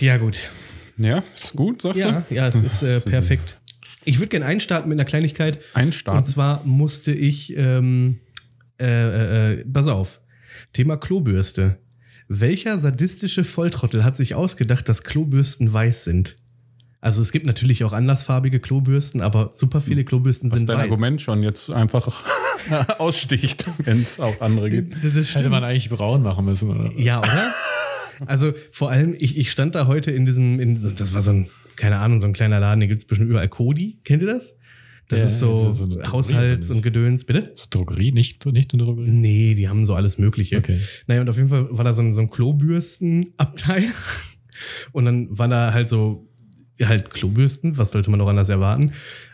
Ja, gut. Ja, ist gut, sagst Ja, du? ja, es ist äh, perfekt. Ich würde gerne einstarten mit einer Kleinigkeit. Einstarten? Und zwar musste ich, ähm, äh, äh, pass auf, Thema Klobürste. Welcher sadistische Volltrottel hat sich ausgedacht, dass Klobürsten weiß sind? Also es gibt natürlich auch andersfarbige Klobürsten, aber super viele Klobürsten Was sind dein weiß. Argument schon jetzt einfach aussticht, wenn es auch andere gibt. Das Hätte stimmt. man eigentlich braun machen müssen, oder? Ja, oder? Also vor allem, ich, ich stand da heute in diesem, in, das war so ein, keine Ahnung, so ein kleiner Laden, den gibt es bestimmt überall. Cody, kennt ihr das? Das Ja, ist so, ist so Drogerie Haushalts- und? Gedöns, bitte? So Drogerie, nicht, nicht eine Drogerie. Nee, die haben so alles Mögliche. Okay. Naja, und auf jeden Fall war da so ein, so ein Klobürstenabteil. Und dann waren da halt so, halt Klobürsten, was sollte man noch anders erwarten?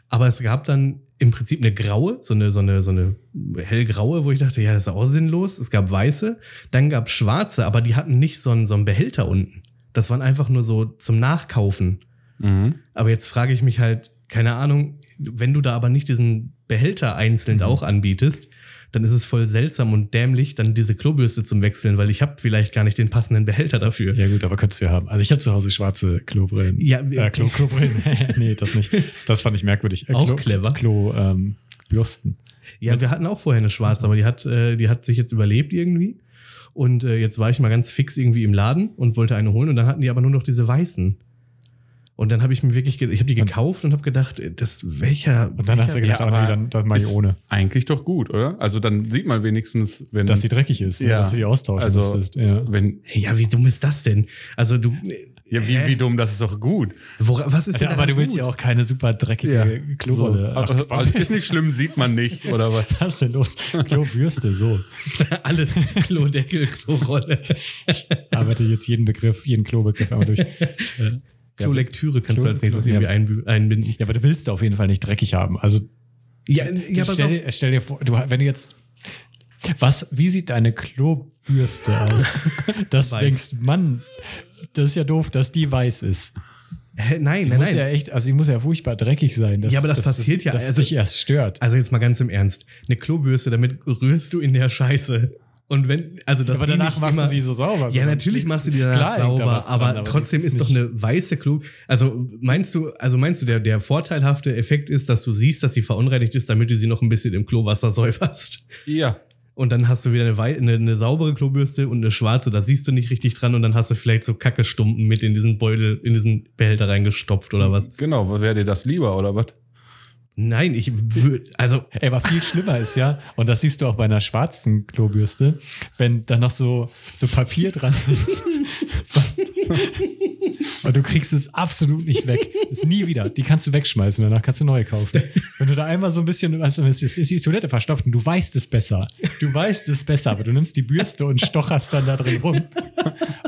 Aber es gab dann im Prinzip eine graue, so eine, so eine, so eine hellgraue, wo ich dachte, ja, das ist auch sinnlos. Es gab weiße, dann gab schwarze, aber die hatten nicht so einen, so einen Behälter unten. Das waren einfach nur so zum Nachkaufen. Mhm. Aber jetzt frage ich mich halt, keine Ahnung, wenn du da aber nicht diesen Behälter einzeln auch anbietest, dann ist es voll seltsam und dämlich, dann diese Klobürste zum Wechseln, weil ich habe vielleicht gar nicht den passenden Behälter dafür. Ja gut, aber könntest du ja haben. Also ich habe zu Hause schwarze Klobrillen. Ja, äh, Klo, Klobrillen. nee, das nicht. Das fand ich merkwürdig. Äh, Auch Klo, clever. Klo, ähm, Bürsten. Ja, wir hatten auch vorher eine schwarze, aber die hat, äh, die hat sich jetzt überlebt irgendwie. Und äh, jetzt war ich mal ganz fix irgendwie im Laden und wollte eine holen und dann hatten die aber nur noch diese weißen. Und dann habe ich mir wirklich, ich habe die gekauft und habe gedacht, äh, das welcher. Und dann hast du welcher- gedacht, ah, nee, dann, dann mach ich ohne. Eigentlich doch gut, oder? Also dann sieht man wenigstens, wenn. Dass sie dreckig ist, ne? Ja. dass du die austauschen also, müsstest. Ja. wenn. Hey, ja, wie dumm ist das denn? Also du. Ja, wie, Hä? wie dumm, das ist doch gut. Wora, was ist denn Ja, aber daran du willst gut? ja auch keine super dreckige Klorolle. So, aber, also ist nicht schlimm, sieht man nicht, oder was? Was ist denn los? Klobürste, so. Alles Klodeckel, Klorolle. Ich arbeite jetzt jeden Begriff, jeden Klobegriff einmal durch. Ja. Klolektüre kannst Klo- du als nächstes Klo- irgendwie ja. einbinden. Ja, aber du willst auf jeden Fall nicht dreckig haben. Also Ja, ja stell, dir, stell dir vor, du, wenn du jetzt. Was, wie sieht deine Klobürste aus? Dass du Weiß. denkst, Mann, das ist ja doof, dass die weiß ist. Hä, nein, Die nein, muss nein. ja echt, also die muss ja furchtbar dreckig sein. Dass, Ja, aber das dass passiert ja, Dass also- dich erst stört. Also jetzt mal ganz im Ernst. Eine Klobürste, damit rührst du in der Scheiße. Und wenn, also das aber danach machst immer, du die so sauber. Ja, natürlich machst du die danach Klar da sauber, was aber dran, trotzdem das ist doch eine weiße Klo. Also meinst du, also meinst du, der, der vorteilhafte Effekt ist, dass du siehst, dass sie verunreinigt ist, damit du sie noch ein bisschen im Klowasser säuberst. Ja. Und dann hast du wieder eine, eine, eine saubere Klobürste und eine schwarze, da siehst du nicht richtig dran und dann hast du vielleicht so Kackestumpen mit in diesen Beutel, in diesen Behälter reingestopft oder was. Genau, wäre dir das lieber, oder was? Nein, ich würde, also Ey, aber viel schlimmer ist ja, und das siehst du auch bei einer schwarzen Klobürste, wenn da noch so, so Papier dran ist. und du kriegst es absolut nicht weg. Ist nie wieder. Die kannst du wegschmeißen, danach kannst du neue kaufen. Wenn du da einmal so ein bisschen, weißt du, ist ist die Toilette verstopft und du weißt es besser. Du weißt es besser, aber du nimmst die Bürste und stocherst dann da drin rum.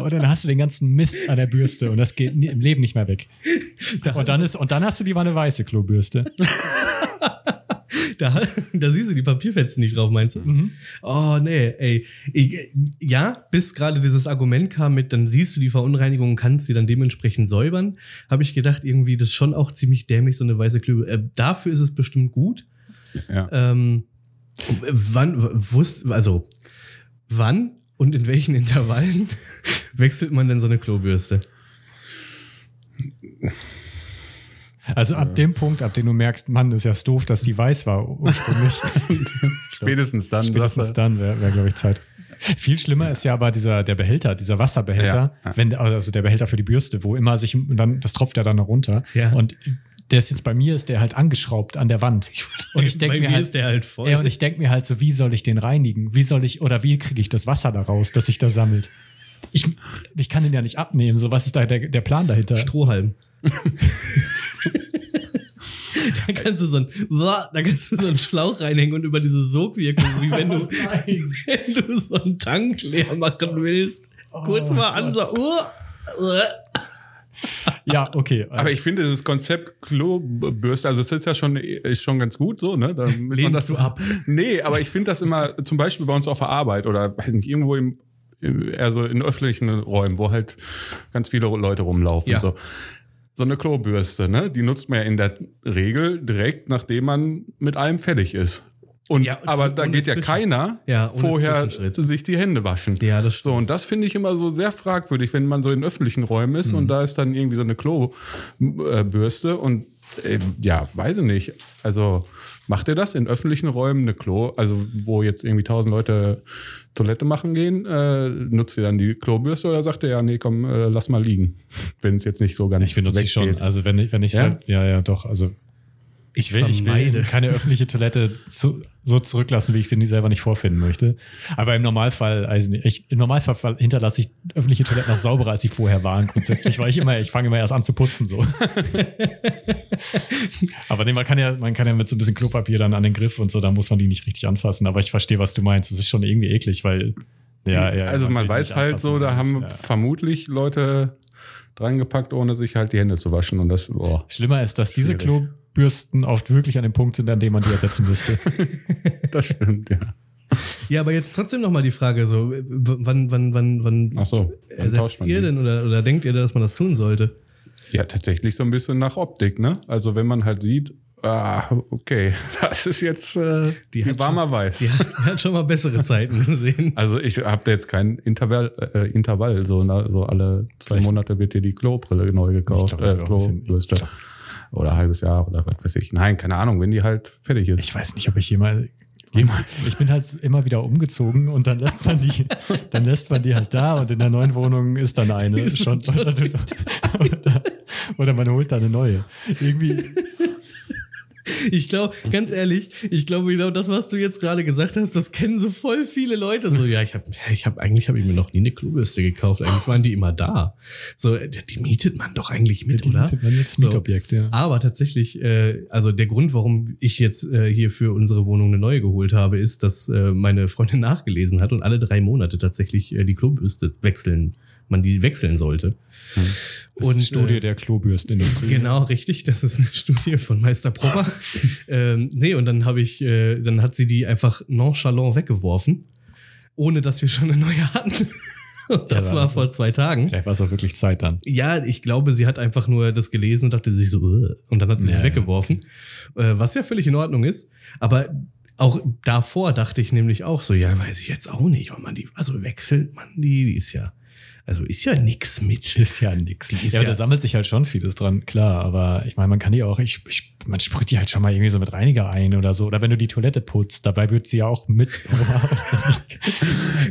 Und dann hast du den ganzen Mist an der Bürste und das geht im Leben nicht mehr weg. Und dann ist, und dann hast du lieber eine weiße Klobürste. Da, da siehst du die Papierfetzen nicht drauf, meinst du? Mhm. Oh, nee, ey. Ich, ja, bis gerade dieses Argument kam mit, dann siehst du die Verunreinigung und kannst sie dann dementsprechend säubern, habe ich gedacht, irgendwie, das ist schon auch ziemlich dämlich, so eine weiße Klöbe. Äh, dafür ist es bestimmt gut. Ja. Ähm, wann, wusst, also, wann und in welchen Intervallen wechselt man denn so eine Klobürste? Also ab dem Punkt, ab dem du merkst, Mann, ist ja doof, dass die weiß war ursprünglich. Spätestens dann. Spätestens dann wäre, wär, glaube ich, Zeit. Viel schlimmer ist ja aber dieser, der Behälter, dieser Wasserbehälter, Ja, ja. wenn, also der Behälter für die Bürste, wo immer sich, und dann, das tropft ja dann noch runter. Ja. Und der ist jetzt bei mir, ist der halt angeschraubt an der Wand. Und ich denke mir mir halt, ist der halt voll. ja, und ich denke mir halt so, wie soll ich den reinigen? Wie soll ich, oder wie kriege ich das Wasser da raus, das sich da sammelt? Ich, ich kann den ja nicht abnehmen. So, was ist da der, der Plan dahinter? Strohhalm. da kannst du so ein, da kannst du so einen Schlauch reinhängen und über diese Sogwirkung, wie wenn du, wenn du so einen Tank leer machen willst. Kurz Oh mal an, so, uh, uh. Ja, okay. Aber ich finde dieses Konzept Klobürste, also es ist ja schon, ist schon ganz gut so, ne? Damit man Lehnst das, du ab? Nee, aber ich finde das immer, zum Beispiel bei uns auf der Arbeit oder weiß nicht, irgendwo im, im eher so in öffentlichen Räumen, wo halt ganz viele Leute rumlaufen. Ja. So. So eine Klobürste, ne? Die nutzt man ja in der Regel direkt, nachdem man mit allem fertig ist. Und, Ja, aber da geht ja keiner Ja, vorher sich die Hände waschen. Ja, das So, und das finde ich immer so sehr fragwürdig, wenn man so in öffentlichen Räumen ist Mhm. und da ist dann irgendwie so eine Klobürste und äh, ja, weiß ich nicht. Also macht ihr das in öffentlichen Räumen eine Klo, also wo jetzt irgendwie tausend Leute Toilette machen gehen, äh, nutzt ihr dann die Klobürste oder sagt ihr ja, nee, komm, äh, lass mal liegen, wenn es jetzt nicht so ganz Ich benutze sie schon. Also wenn ich, wenn ich Ja? halt, ja, ja, doch. Also ich will, ich will keine öffentliche Toilette zu, so zurücklassen, wie ich sie nie selber nicht vorfinden möchte. Aber im Normalfall, also ich, im Normalfall hinterlasse ich öffentliche Toiletten noch sauberer, als sie vorher waren. Grundsätzlich, weil ich immer, ich fange immer erst an zu putzen so. Aber nee, man kann ja, man kann ja mit so ein bisschen Klopapier dann an den Griff und so, da muss man die nicht richtig anfassen. Aber ich verstehe, was du meinst. Das ist schon irgendwie eklig, weil ja, ja. also man will weiß halt so, da haben ja. vermutlich Leute dran gepackt, ohne sich halt die Hände zu waschen und das, boah. Schlimmer ist, dass diese Schwierig. Klobürsten oft wirklich an dem Punkt sind, an dem man die ersetzen müsste. Das stimmt, ja. Ja, aber jetzt trotzdem noch mal die Frage, so, wann, wann, wann, wann Ach so, ersetzt ihr die. denn oder, oder denkt ihr, dass man das tun sollte? Ja, tatsächlich so ein bisschen nach Optik, ne? Also wenn man halt sieht, ah, okay, das ist jetzt äh, Die die, hat warmer Weiß. Die hat, die hat schon mal bessere Zeiten gesehen. Also ich habe da jetzt kein Intervall, äh, Intervall so, na, so alle zwei Vielleicht- Monate wird dir die Klobrille neu gekauft, Ich glaub, äh, Oder ein halbes Jahr oder was weiß ich. Nein, keine Ahnung, wenn die halt fertig ist. Ich weiß nicht, ob ich jemals. Jemals. Ich bin halt immer wieder umgezogen und dann lässt man die, dann lässt man die halt da und in der neuen Wohnung ist dann eine schon Oder, oder, oder man holt da eine neue. Irgendwie, Ich glaube, ganz ehrlich, ich glaube genau das, was du jetzt gerade gesagt hast, das kennen so voll viele Leute. So, ja, ich habe, ich habe eigentlich habe ich mir noch nie eine Klobürste gekauft. Eigentlich waren die immer da. So, die mietet man doch eigentlich mit, die oder? mietet man jetzt So. Mietobjekt, ja. Aber tatsächlich, äh, also der Grund, warum ich jetzt äh, hier für unsere Wohnung eine neue geholt habe, ist, dass äh, meine Freundin nachgelesen hat und alle drei Monate tatsächlich äh, die Klobürste wechseln, man die wechseln sollte. Das ist Und, die Studie äh, der Klobürstenindustrie. Genau, richtig. Das ist eine Studie von Meister Propper. ähm, nee, und dann habe ich, äh, dann hat sie die einfach nonchalant weggeworfen, ohne dass wir schon eine neue hatten. Und das Ja, war vor zwei Tagen. Vielleicht war es auch wirklich Zeit dann. Ja, ich glaube, sie hat einfach nur das gelesen und dachte sich so, "Ugh", und dann hat sie Ja, sie ja. weggeworfen, äh, was ja völlig in Ordnung ist. Aber auch davor dachte ich nämlich auch so, ja, weiß ich jetzt auch nicht, wann man die, also wechselt man die, die ist ja, also ist ja nix mit. Ist ja nix. Ist ja, ja- da sammelt sich halt schon vieles dran, klar. Aber ich meine, man kann die auch, ich, ich, man sprüht die halt schon mal irgendwie so mit Reiniger ein oder so. Oder wenn du die Toilette putzt, dabei wird sie ja auch mit.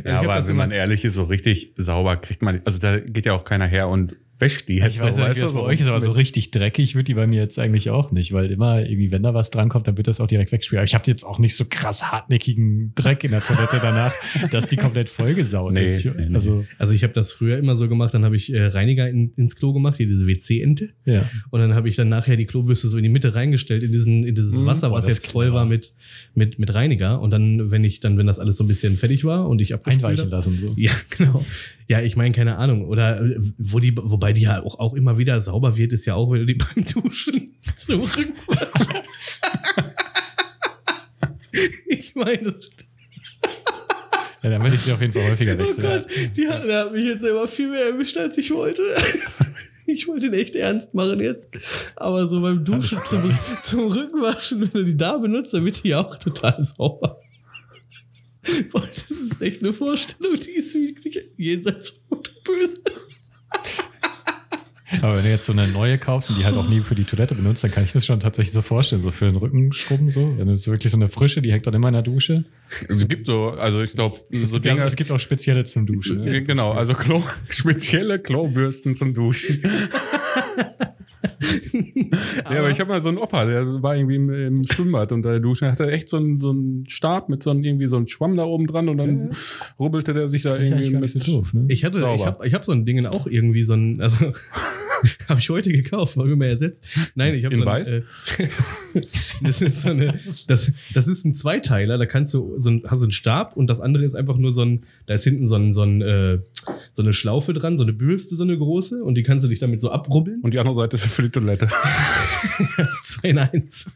Ja, aber wenn man ehrlich ist, so richtig sauber kriegt man, also da geht ja auch keiner her und wäscht die. ich jetzt weiß so, ja nicht, wie das bei euch ist, aber so richtig dreckig wird die bei mir jetzt eigentlich auch nicht, weil immer irgendwie, wenn da was drankommt, dann wird das auch direkt weggespielt. Aber ich habe jetzt auch nicht so krass hartnäckigen Dreck in der Toilette danach, dass die komplett vollgesaut Nee, ist. nee. Also, Also ich habe das früher immer so gemacht, dann habe ich äh, Reiniger in, ins Klo gemacht, hier diese WC-Ente. ja. Und dann habe ich dann nachher die Klobürste so in die Mitte reingestellt, in, diesen, in dieses Mhm. Wasser, Oh, was jetzt voll war mit, mit, mit Reiniger. Und dann, wenn ich dann, wenn das alles so ein bisschen fertig war und ich abgespült Einweichen hab- lassen. So. Ja, genau. Ja, ich meine, keine Ahnung. Oder äh, wo die, wobei die ja auch, auch immer wieder sauber wird, ist ja auch, wenn du die beim Duschen zum Rücken. ich meine, das Ja, dann will ich sie auf jeden Fall häufiger Oh wechseln. Gott, die hat, der hat mich jetzt immer viel mehr erwischt, als ich wollte. Ich wollte ihn echt ernst machen jetzt. Aber so beim Duschen zum, zum Rückenwaschen, wenn du die da benutzt, dann wird die auch total sauber. Boah, das ist echt eine Vorstellung, die ist wirklich jenseits von gut und böse. Aber wenn du jetzt so eine neue kaufst und die halt auch nie für die Toilette benutzt, dann kann ich das schon tatsächlich so vorstellen, so für den Rückenschrubben so. Wenn du so wirklich so eine frische, die hängt dann immer in der Dusche. Es gibt so, also ich glaube, so Dinge. es gibt auch spezielle zum Duschen. Ne? Genau, also Klo, spezielle Klobürsten zum Duschen. ja, aber ich habe mal so einen Opa, der war irgendwie im, im Schwimmbad unter der Dusche, hatte echt so einen, so einen Stab mit so einem, irgendwie so einem Schwamm da oben dran und dann rubbelte der sich da irgendwie mit. nicht so doof, ne? Ich hatte, Sauber. ich habe ich hab so ein Ding auch irgendwie so ein, also habe ich heute gekauft, war mir mal ersetzt. Nein, ich habe In so weiß? Äh, das ist so eine, das, das ist ein Zweiteiler, da kannst du so ein, hast du einen Stab und das andere ist einfach nur so ein, da ist hinten so ein, so ein, äh, so eine Schlaufe dran, so eine Bürste, so eine große und die kannst du dich damit so abrubbeln. Und die andere Seite ist für die Toilette. Zwei in eins.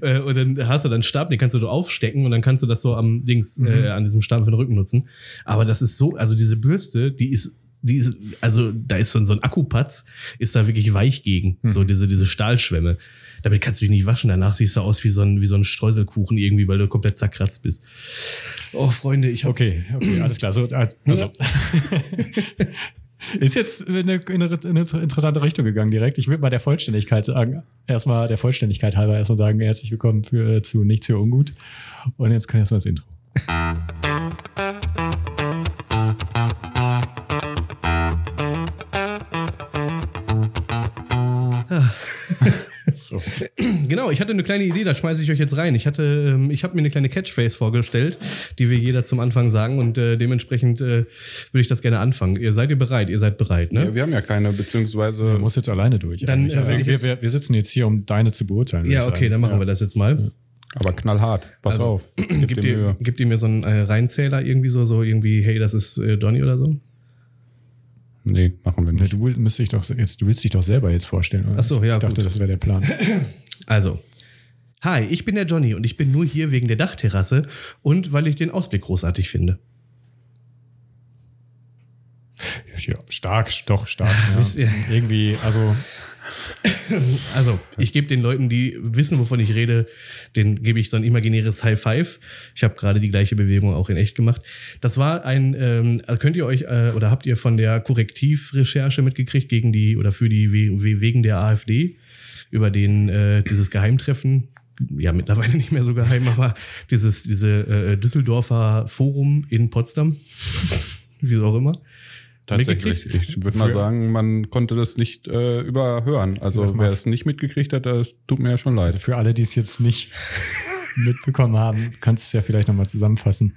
Äh, und dann hast du dann einen Stab, den kannst du so aufstecken und dann kannst du das so am Dings, äh, an diesem Stab für den Rücken nutzen. Aber das ist so, also diese Bürste, die ist die ist, also da ist so, ein- so ein Akkupatz, ist da wirklich weich gegen. So diese, diese Stahlschwämme. Damit kannst du dich nicht waschen. Danach siehst du aus wie so ein, wie so ein Streuselkuchen irgendwie, weil du komplett zerkratzt bist. Oh, Freunde, ich habe Okay, okay, alles klar. So, äh, also. Ist jetzt in eine, in eine in eine interessante Richtung gegangen direkt. Ich würde mal der Vollständigkeit sagen, erstmal der Vollständigkeit halber erstmal sagen, herzlich willkommen für, zu Nichts für Ungut. Und jetzt kann erstmal das Intro. So. Genau, ich hatte eine kleine Idee, da schmeiße ich euch jetzt rein. Ich hatte, ähm, ich habe mir eine kleine Catchphrase vorgestellt, die wir jeder zum Anfang sagen und äh, dementsprechend äh, würde ich das gerne anfangen. Ihr seid ihr bereit? Ihr seid bereit, ne? Ja, wir haben ja keine, beziehungsweise. Du musst jetzt alleine durch. Dann, äh, wir, jetzt- wir, wir sitzen jetzt hier, um deine zu beurteilen. Ja, okay, sagen. dann machen wir das jetzt mal. aber knallhart. Pass Also, auf. Gib Gibt dir gibt ihr mir so einen äh, Reinzähler irgendwie so, so irgendwie, hey, das ist äh, Donny oder so? Nee, machen wir Ja, nicht. Du, will- müsst dich doch jetzt, du willst dich doch selber jetzt vorstellen. Oder? Ach so, ja, Ich dachte, gut. das wäre der Plan. Also, hi, ich bin der Johnny und ich bin nur hier wegen der Dachterrasse und weil ich den Ausblick großartig finde. Ja, stark, doch, stark. Wisst Ja. ihr- Irgendwie, also Also, ich gebe den Leuten, die wissen, wovon ich rede, den gebe ich so ein imaginäres High Five. Ich habe gerade die gleiche Bewegung auch in echt gemacht. Das war ein, ähm, also könnt ihr euch äh, oder habt ihr von der Korrektivrecherche mitgekriegt gegen die oder für die we we- wegen der AfD über den äh, dieses Geheimtreffen? Ja, mittlerweile nicht mehr so geheim, aber dieses diese äh, Düsseldorfer Forum in Potsdam, wie auch immer. Tatsächlich. Ich würde mal sagen, man konnte das nicht äh, überhören. Also wer es nicht mitgekriegt hat, das tut mir ja schon leid. Also für alle, die es jetzt nicht mitbekommen haben, kannst du es ja vielleicht nochmal zusammenfassen.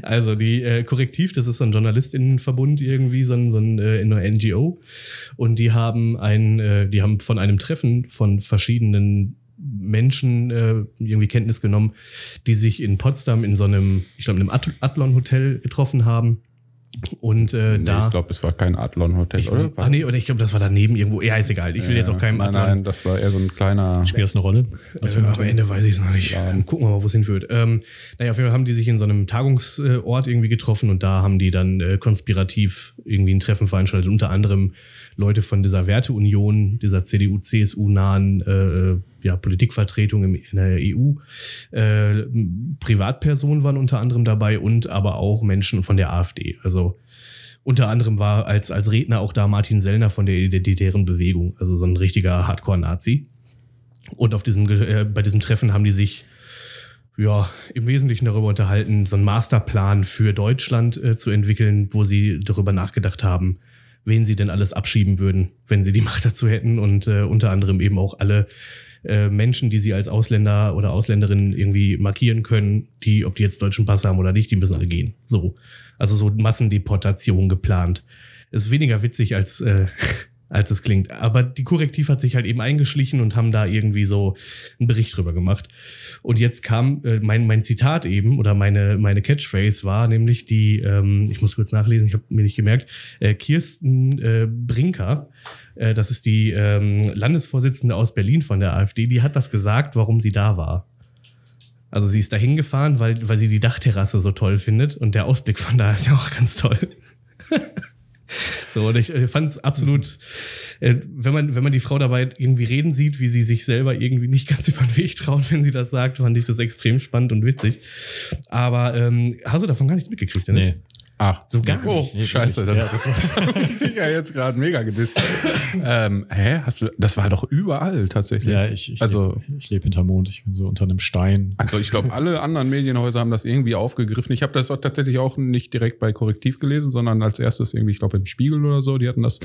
Also die äh, Korrektiv, das ist so ein Journalistinnenverbund irgendwie, so ein, so ein äh, eine NGO. Und die haben ein, äh, die haben von einem Treffen von verschiedenen Menschen äh, irgendwie Kenntnis genommen, die sich in Potsdam in so einem, ich glaube, in einem At- Adlon-Hotel getroffen haben. Und äh, nee, da. ich glaube, es war kein Adlon-Hotel, oder? ah, nee, oder ich glaube, das war daneben irgendwo. Ja, ist egal. Ich will jetzt auch keinem nein, Adlon. nein, das war eher so ein kleiner. Spielt das eine Rolle? Was für Äh, am? Ende weiß ich es noch nicht. Laden. Gucken wir mal, wo es hinführt. Ähm, naja, auf jeden Fall haben die sich in so einem Tagungsort irgendwie getroffen und da haben die dann äh, konspirativ irgendwie ein Treffen veranstaltet. Unter anderem Leute von dieser Werteunion, dieser CDU-CSU-nahen äh, ja, Politikvertretung im, in der EU. Äh, Privatpersonen waren unter anderem dabei und aber auch Menschen von der AfD. Also unter anderem war als, als Redner auch da Martin Sellner von der Identitären Bewegung, also so ein richtiger Hardcore-Nazi. Und auf diesem, äh, bei diesem Treffen haben die sich ja im Wesentlichen darüber unterhalten, so einen Masterplan für Deutschland äh, zu entwickeln, wo sie darüber nachgedacht haben, wen sie denn alles abschieben würden, wenn sie die Macht dazu hätten und äh, unter anderem eben auch alle äh, Menschen, die sie als Ausländer oder Ausländerinnen irgendwie markieren können, die, ob die jetzt deutschen Pass haben oder nicht, die müssen alle gehen. So. Also so Massendeportation geplant. Ist weniger witzig als, äh, als es klingt. Aber die Korrektiv hat sich halt eben eingeschlichen und haben da irgendwie so einen Bericht drüber gemacht. Und jetzt kam äh, mein, mein Zitat eben oder meine, meine Catchphrase war nämlich die, ähm, ich muss kurz nachlesen, ich habe mir nicht gemerkt, äh, Kirsten äh, Brinker, äh, das ist die ähm, Landesvorsitzende aus Berlin von der AfD, die hat das gesagt, warum sie da war. Also sie ist da hingefahren, weil, weil sie die Dachterrasse so toll findet und der Ausblick von da ist ja auch ganz toll. so, und ich fand es absolut, äh, wenn, man, wenn man die Frau dabei irgendwie reden sieht, wie sie sich selber irgendwie nicht ganz über den Weg traut, wenn sie das sagt, fand ich das extrem spannend und witzig. Aber ähm, hast du davon gar nichts mitgekriegt, Dennis? Nee. Ach, So gar oh, nicht. Nee, scheiße. Dann Ja, das war- ich dich ja jetzt gerade mega gedisst. ähm, hä? Hast du, das war doch überall tatsächlich. Ja, ich, ich Also- lebe ich leb hinterm Mond. Ich bin so unter einem Stein. Also ich glaube, alle anderen Medienhäuser haben das irgendwie aufgegriffen. Ich habe das auch tatsächlich auch nicht direkt bei Korrektiv gelesen, sondern als erstes irgendwie, ich glaube, im Spiegel oder so, die hatten das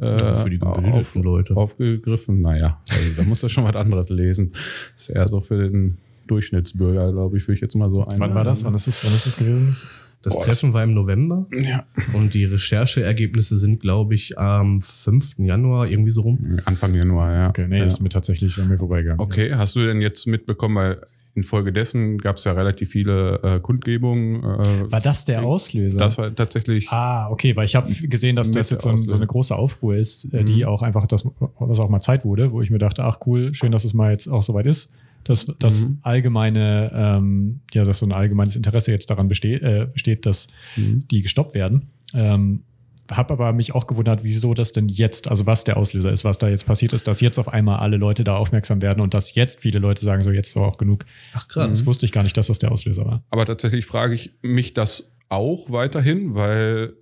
äh, Für die gebildeten Leute. aufgegriffen. Naja, also da muss er schon was anderes lesen. Das ist eher so für den Durchschnittsbürger, glaube ich, würde ich jetzt mal so ein. Wann war das? Wann ist es, wann ist es gewesen? Das Boah, Treffen war im November Ja, und die Rechercheergebnisse sind, glaube ich, am 5. Januar irgendwie so rum. Anfang Januar, ja. Okay, nee, ja. ist mir tatsächlich an mir vorbeigegangen. Okay, hast du denn jetzt mitbekommen, weil infolgedessen gab es ja relativ viele äh, Kundgebungen. Äh, War das der Auslöser? das war tatsächlich. Ah, okay, weil ich habe gesehen, dass das jetzt so, ein, so eine große Aufruhr ist, äh, die Mhm. auch einfach das, was auch mal Zeit wurde, wo ich mir dachte, ach cool, schön, dass es mal jetzt auch soweit ist, dass das Mhm. allgemeine, ähm, ja, dass so ein allgemeines Interesse jetzt daran besteht, äh, besteht dass Mhm. die gestoppt werden. Ähm, habe aber mich auch gewundert, wieso das denn jetzt, also was der Auslöser ist, was da jetzt passiert ist, dass jetzt auf einmal alle Leute da aufmerksam werden und dass jetzt viele Leute sagen, so jetzt war auch genug. Ach krass. Das wusste ich gar nicht, dass das der Auslöser war. Aber tatsächlich frage ich mich das auch weiterhin, weil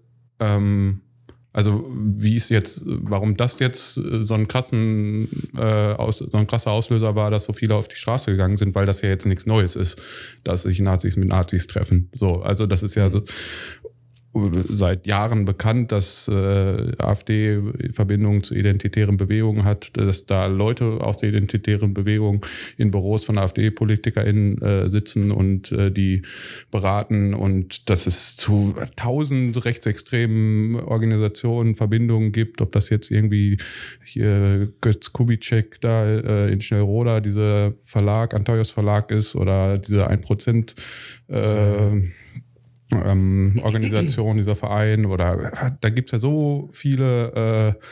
ähm, also wie ist jetzt, warum das jetzt so ein krassen, äh, aus, so ein krasser Auslöser war, dass so viele auf die Straße gegangen sind, weil das ja jetzt nichts Neues ist, dass sich Nazis mit Nazis treffen. So, also das ist ja so seit Jahren bekannt, dass äh, AfD Verbindungen zu identitären Bewegungen hat, dass da Leute aus der identitären Bewegung in Büros von AfD-PolitikerInnen äh, sitzen und äh, die beraten. Und dass es zu tausend rechtsextremen Organisationen Verbindungen gibt, ob das jetzt irgendwie hier Götz Kubitschek da äh, in Schnellroda, dieser Verlag, Antonius Verlag ist oder diese 1% äh, ähm, Organisation, dieser Verein oder da gibt es ja so viele äh,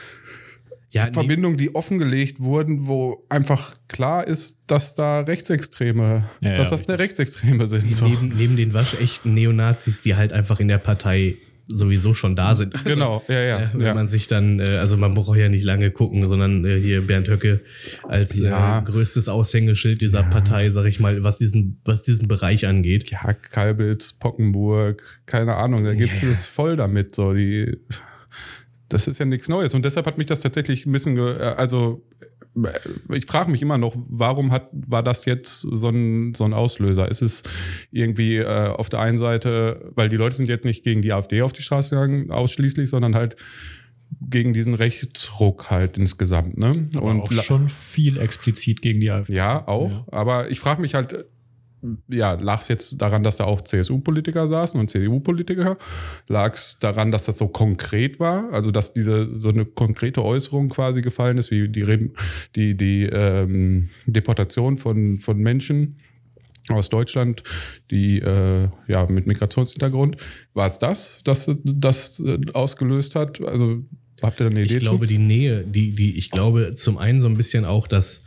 ja, Verbindungen, die offengelegt wurden, wo einfach klar ist, dass da Rechtsextreme, ja, dass ja, das eine Rechtsextreme sind. So. Neben, neben den waschechten Neonazis, die halt einfach in der Partei sowieso schon da sind. Genau, ja, ja. Äh, wenn ja. man sich dann, äh, also man braucht ja nicht lange gucken, sondern äh, hier Bernd Höcke als ja. größtes Aushängeschild dieser ja. Partei, sag ich mal, was diesen, was diesen Bereich angeht. Ja, Kalbitz, Pockenburg, keine Ahnung, da gibt es voll damit, so die das ist ja nichts Neues. Und deshalb hat mich das tatsächlich ein bisschen, also ich frage mich immer noch, warum hat, war das jetzt so ein, so ein Auslöser? Ist es irgendwie äh, auf der einen Seite, weil die Leute sind jetzt nicht gegen die AfD auf die Straße gegangen, ausschließlich, sondern halt gegen diesen Rechtsruck halt insgesamt. Ne? Aber Und auch schon viel explizit gegen die AfD. Ja, auch. Ja. Aber ich frage mich halt, ja, lag es jetzt daran, dass da auch CSU-Politiker saßen und CDU-Politiker? Lag es daran, dass das so konkret war? Also, dass diese so eine konkrete Äußerung quasi gefallen ist, wie die, die, die ähm, Deportation von, von Menschen aus Deutschland, die äh, ja mit Migrationshintergrund. War es das, das das äh, ausgelöst hat? Also habt ihr da eine Idee? Ich glaube, die Nähe, die, die, ich glaube zum einen so ein bisschen auch, dass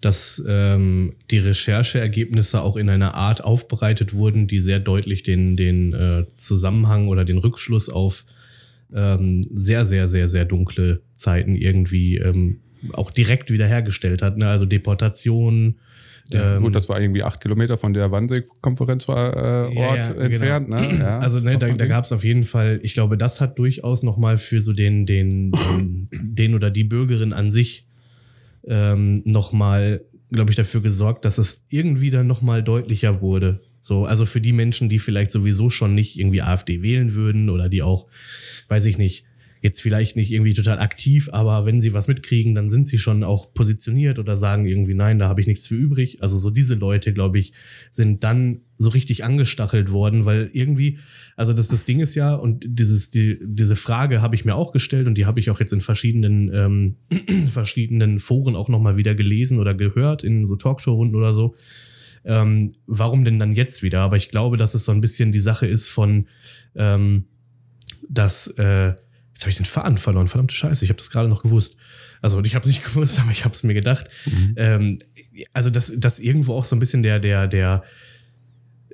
dass ähm, die Rechercheergebnisse auch in einer Art aufbereitet wurden, die sehr deutlich den, den äh, Zusammenhang oder den Rückschluss auf ähm, sehr, sehr, sehr, sehr dunkle Zeiten irgendwie ähm, auch direkt wiederhergestellt hat. Ne? Also Deportationen. Ja, ähm, gut, das war irgendwie acht Kilometer von der Wannsee-Konferenz äh, Ort ja, ja, genau. entfernt. Genau. Ne? Ja, also ne, da, da gab es auf jeden Fall, ich glaube, das hat durchaus nochmal für so den, den, den, den oder die Bürgerin an sich ähm, nochmal, glaube ich, dafür gesorgt, dass es irgendwie dann nochmal deutlicher wurde. So, also für die Menschen, die vielleicht sowieso schon nicht irgendwie AfD wählen würden oder die auch, weiß ich nicht, jetzt vielleicht nicht irgendwie total aktiv, aber wenn sie was mitkriegen, dann sind sie schon auch positioniert oder sagen irgendwie, nein, da habe ich nichts für übrig. Also so diese Leute, glaube ich, sind dann so richtig angestachelt worden, weil irgendwie, also das, das Ding ist ja, und dieses, die, diese Frage habe ich mir auch gestellt und die habe ich auch jetzt in verschiedenen, ähm, verschiedenen Foren auch nochmal wieder gelesen oder gehört, in so Talkshow-Runden oder so. Ähm, warum denn dann jetzt wieder? Aber ich glaube, dass es so ein bisschen die Sache ist von, ähm, dass äh, Jetzt habe ich den Faden verloren. Verdammte Scheiße, ich habe das gerade noch gewusst. Also ich habe es nicht gewusst, aber ich habe es mir gedacht. Mhm. Ähm, also dass, dass irgendwo auch so ein bisschen der, der, der,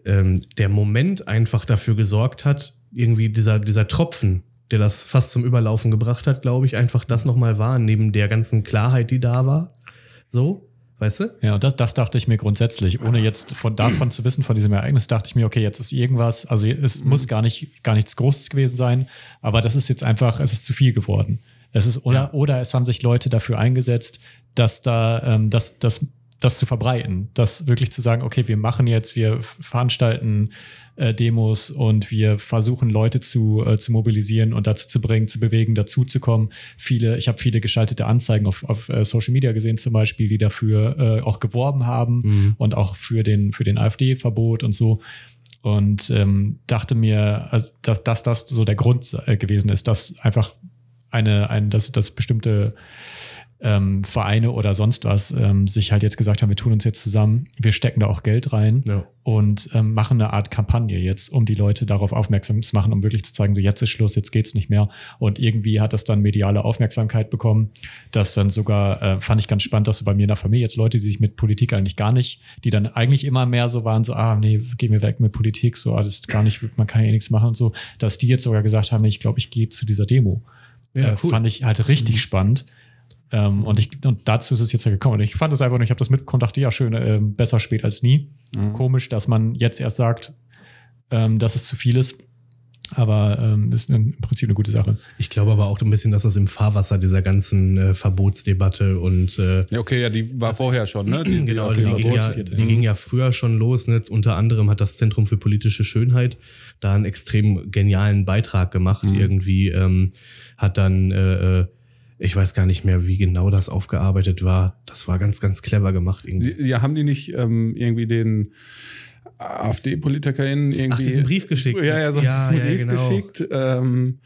ähm, der Moment einfach dafür gesorgt hat, irgendwie dieser, dieser Tropfen, der das fast zum Überlaufen gebracht hat, glaube ich, einfach das nochmal war, neben der ganzen Klarheit, die da war. So. Weißt du? Ja, das, das dachte ich mir grundsätzlich. Ohne jetzt von davon zu wissen, von diesem Ereignis, dachte ich mir, okay, jetzt ist irgendwas, also es mhm. muss gar nicht, gar nichts Großes gewesen sein, aber das ist jetzt einfach, es ist zu viel geworden. Es ist, oder, ja. oder es haben sich Leute dafür eingesetzt, dass da, ähm, dass, dass das zu verbreiten, das wirklich zu sagen, okay, wir machen jetzt, wir veranstalten äh, Demos und wir versuchen Leute zu, äh, zu mobilisieren und dazu zu bringen, zu bewegen, dazuzukommen. Viele, ich habe viele geschaltete Anzeigen auf, auf äh, Social Media gesehen zum Beispiel, die dafür äh, auch geworben haben mhm. und auch für den, für den AfD-Verbot und so. Und ähm, dachte mir, also, dass, dass das so der Grund äh, gewesen ist, dass einfach eine, ein, dass, dass bestimmte ähm, Vereine oder sonst was ähm, sich halt jetzt gesagt haben, wir tun uns jetzt zusammen, wir stecken da auch Geld rein Ja. und ähm, machen eine Art Kampagne jetzt, um die Leute darauf aufmerksam zu machen, um wirklich zu zeigen, so jetzt ist Schluss, jetzt geht's nicht mehr. Und irgendwie hat das dann mediale Aufmerksamkeit bekommen, dass dann sogar, äh, fand ich ganz spannend, dass so bei mir in der Familie jetzt Leute, die sich mit Politik eigentlich gar nicht, die dann eigentlich immer mehr so waren, so, ah, nee, geh mir weg mit Politik, so, ah, das ist gar nicht, man kann ja eh nichts machen und so, dass die jetzt sogar gesagt haben, ich glaube, ich gehe zu dieser Demo. Ja, äh, cool. Fand ich halt richtig spannend. Ähm, und, ich, und dazu ist es jetzt ja gekommen. Und ich fand es einfach, nur, ich habe das mitbekommen, dachte, ja, schön, ähm, besser spät als nie. Komisch, dass man jetzt erst sagt, ähm, dass es zu viel ist. Aber ähm, ist im Prinzip eine gute Sache. Ich glaube aber auch ein bisschen, dass das im Fahrwasser dieser ganzen äh, Verbotsdebatte und äh, Ja, okay, ja, die war vorher schon, ne? Die, Genau, die, die, genau, ging ja, die ging ja früher schon los. Ne? Unter anderem hat das Zentrum für politische Schönheit da einen extrem genialen Beitrag gemacht. Mhm. Irgendwie ähm, hat dann, äh, äh, ich weiß gar nicht mehr, wie genau das aufgearbeitet war. Das war ganz, ganz clever gemacht irgendwie. ja, haben die nicht ähm, irgendwie den AfD-PolitikerInnen irgendwie. Ach, diesen Brief geschickt. Ja, ja, so Ja, einen ja, Brief genau. geschickt. Ähm,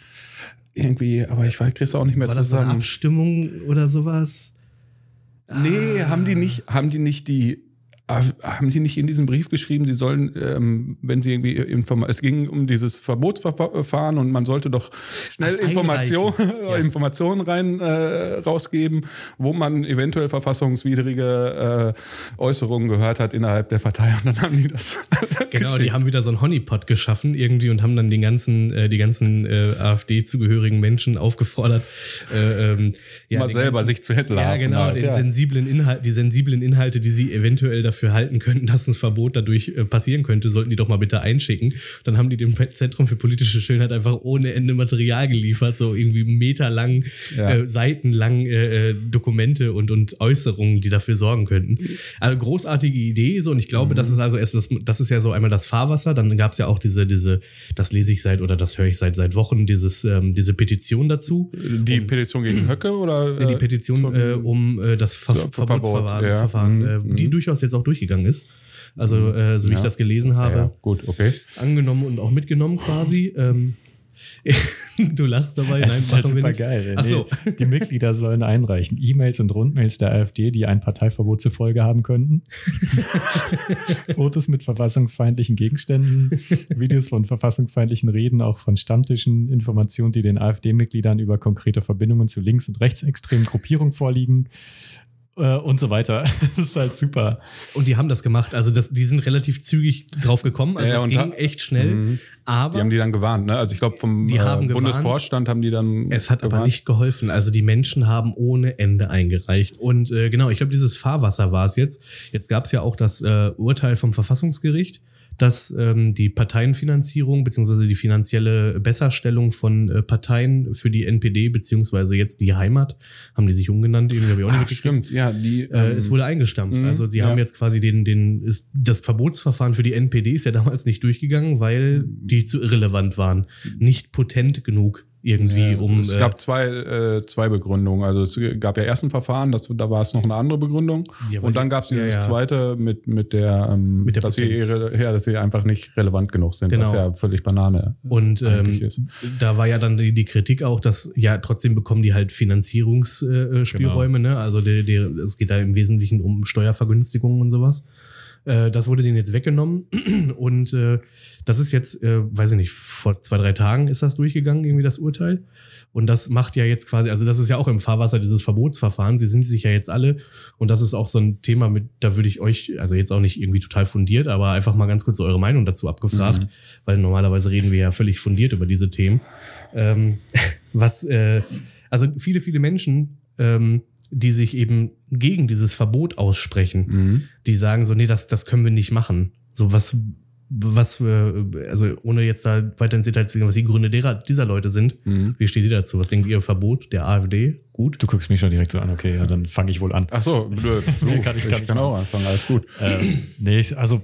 irgendwie, aber ich weiß, krieg's auch nicht mehr war das eine zusammen. Abstimmung oder sowas? Nee, haben die nicht, haben die nicht die, haben die nicht in diesem Brief geschrieben, sie sollen, ähm, wenn sie irgendwie Inform es ging um dieses Verbotsverfahren und man sollte doch schnell Information. Ja. Informationen rein äh, rausgeben, wo man eventuell verfassungswidrige äh, Äußerungen gehört hat innerhalb der Partei und dann haben die das Genau, die haben wieder so einen Honeypot geschaffen irgendwie und haben dann den ganzen, äh, die ganzen äh, AfD-zugehörigen Menschen aufgefordert, äh, ähm, ja, mal selber ganzen- sich zu entlarven. Ja, genau, halt, den ja. sensiblen Inhalt, die sensiblen Inhalte, die sie eventuell dafür halten könnten, dass ein Verbot dadurch äh, passieren könnte, sollten die doch mal bitte einschicken. Dann haben die dem Zentrum für politische Schönheit einfach ohne Ende Material geliefert, so irgendwie meterlang, Ja. äh, seitenlang äh, äh, Dokumente und, und Äußerungen, die dafür sorgen könnten. Also großartige Idee, so und ich glaube, das ist also erst das, das ist ja so einmal das Fahrwasser, dann gab es ja auch diese, diese, das lese ich seit oder das höre ich seit seit Wochen, dieses, ähm, diese Petition dazu. Die Petition gegen Höcke oder? Nee, die äh, Petition äh, um äh, das Ver Zur- Verbotsverfahren, Verbot, ja. Verfahren, Mhm, äh, die mhm. durchaus jetzt auch durchgegangen ist. Also, äh, so wie ich Ja. das gelesen habe, ja, gut, okay. angenommen und auch mitgenommen quasi. Ähm, du lachst dabei. Es ist halt super geil. Ach so. Die Mitglieder sollen einreichen. E-Mails und Rundmails der AfD, die ein Parteiverbot zur Folge haben könnten. Fotos mit verfassungsfeindlichen Gegenständen, Videos von verfassungsfeindlichen Reden, auch von Stammtischen, Informationen, die den AfD-Mitgliedern über konkrete Verbindungen zu links- und rechtsextremen Gruppierungen vorliegen äh, und so weiter. Das ist halt super. Und die haben das gemacht. Also das, die sind relativ zügig drauf gekommen. Also Ja, es und ging echt schnell. Mhm. Aber Die haben die dann gewarnt, ne? Also ich glaube vom Die haben äh, gewarnt. Bundesvorstand haben die dann. Es hat aber gewarnt. nicht geholfen. Also die Menschen haben ohne Ende eingereicht. Und äh, genau, ich glaube, dieses Fahrwasser war es jetzt. Jetzt gab es ja auch das äh, Urteil vom Verfassungsgericht, dass ähm, die Parteienfinanzierung beziehungsweise die finanzielle Besserstellung von äh, Parteien für die NPD beziehungsweise jetzt die Heimat, haben die sich umgenannt, irgendwie habe ich auch Ach, nicht stimmt, ja, die. Äh, ähm, es wurde eingestampft. mhm, also die ja. haben jetzt quasi den, den, ist, das Verbotsverfahren für die NPD ist ja damals nicht durchgegangen, weil die zu irrelevant waren. Nicht potent genug irgendwie, ja, um. es äh, gab zwei, äh, zwei Begründungen. Also es gab ja erst ein Verfahren, das, da war es noch eine andere Begründung. Ja, und dann gab es dieses ja, zweite mit, mit der, ähm, Mit der dass, sie ihre, ja, dass sie einfach nicht relevant genug sind, was Genau. ja völlig Banane Und ähm, da war ja dann die, die Kritik auch, dass ja trotzdem bekommen die halt Finanzierungsspielräume, äh, Spielräume, ne? Also die, die, es geht da im Wesentlichen um Steuervergünstigungen und sowas. Äh, das wurde denen jetzt weggenommen und äh, das ist jetzt, äh, weiß ich nicht, vor zwei, drei Tagen ist das durchgegangen, irgendwie das Urteil. Und das macht ja jetzt quasi, also das ist ja auch im Fahrwasser dieses Verbotsverfahren. Sie sind sich ja jetzt alle, und das ist auch so ein Thema, mit, da würde ich euch, also jetzt auch nicht irgendwie total fundiert, aber einfach mal ganz kurz eure Meinung dazu abgefragt, Mhm. weil normalerweise reden wir ja völlig fundiert über diese Themen. Ähm, was, äh, also viele, viele Menschen, ähm, die sich eben gegen dieses Verbot aussprechen, Mhm. die sagen so, nee, das, das können wir nicht machen. So was, was, äh, also ohne jetzt da weiter ins Detail zu gehen, was die Gründe derer, dieser Leute sind. Mhm. Wie steht ihr dazu? Was denkt ihr? Verbot der AfD? Gut. Du guckst mich schon direkt so an, okay, ja, dann fange ich wohl an. Ach so, blöd. So, Nee, kann ich- ich kann kann, ich auch machen. anfangen, alles gut. ähm, nee, ich- also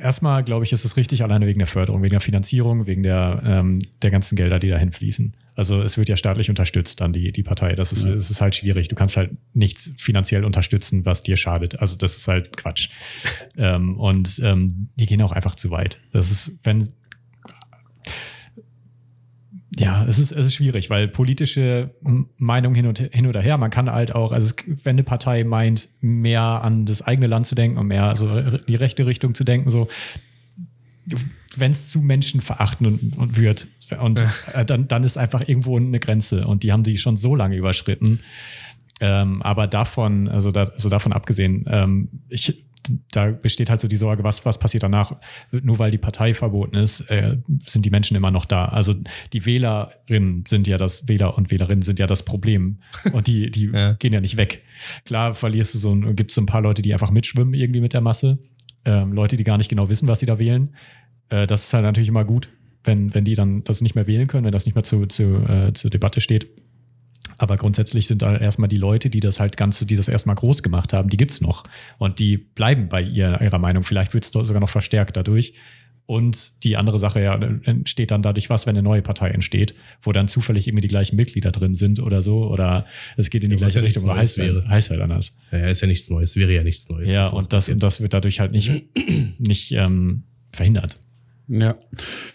erstmal glaube ich, ist es richtig, alleine wegen der Förderung, wegen der Finanzierung, wegen der, ähm, der ganzen Gelder, die dahin fließen. Also es wird ja staatlich unterstützt dann die, die Partei. Das ist, das ist halt schwierig. Du kannst halt nichts finanziell unterstützen, was dir schadet. Also das ist halt Quatsch. ähm, und ähm, die gehen auch einfach zu weit. Das ist, wenn Ja, es ist, es ist schwierig, weil politische Meinung hin und hin oder her, man kann halt auch, also es, wenn eine Partei meint, mehr an das eigene Land zu denken und mehr also die rechte Richtung zu denken, so wenn es zu menschenverachtend und, und wird und äh, dann, dann ist einfach irgendwo eine Grenze und die haben die schon so lange überschritten. Ähm, aber davon, also, da, also davon abgesehen, ähm, ich, da besteht halt so die Sorge, was, was passiert danach? Nur weil die Partei verboten ist, äh, sind die Menschen immer noch da. Also die Wählerinnen sind ja das, Wähler und Wählerinnen sind ja das Problem. Und die, die Ja. gehen ja nicht weg. Klar verlierst du so, ein- gibt's so ein paar Leute, die einfach mitschwimmen irgendwie mit der Masse. Ähm, Leute, die gar nicht genau wissen, was sie da wählen. Äh, das ist halt natürlich immer gut, wenn, wenn die dann das nicht mehr wählen können, wenn das nicht mehr zu, zu, äh, zur Debatte steht. Aber grundsätzlich sind da erstmal die Leute, die das halt Ganze, die das erstmal groß gemacht haben, die gibt's noch. Und die bleiben bei ihr, ihrer Meinung. Vielleicht wird es sogar noch verstärkt dadurch. Und die andere Sache ja, entsteht dann dadurch was, wenn eine neue Partei entsteht, wo dann zufällig irgendwie die gleichen Mitglieder drin sind oder so. Oder es geht in die Ja, gleiche ja Richtung, aber Neues heißt, halt- wäre. heißt halt anders. Ja, ist ja nichts Neues, wäre ja nichts Neues. Ja, sowas und das, passiert. und das wird dadurch halt nicht, nicht ähm, verhindert. Ja,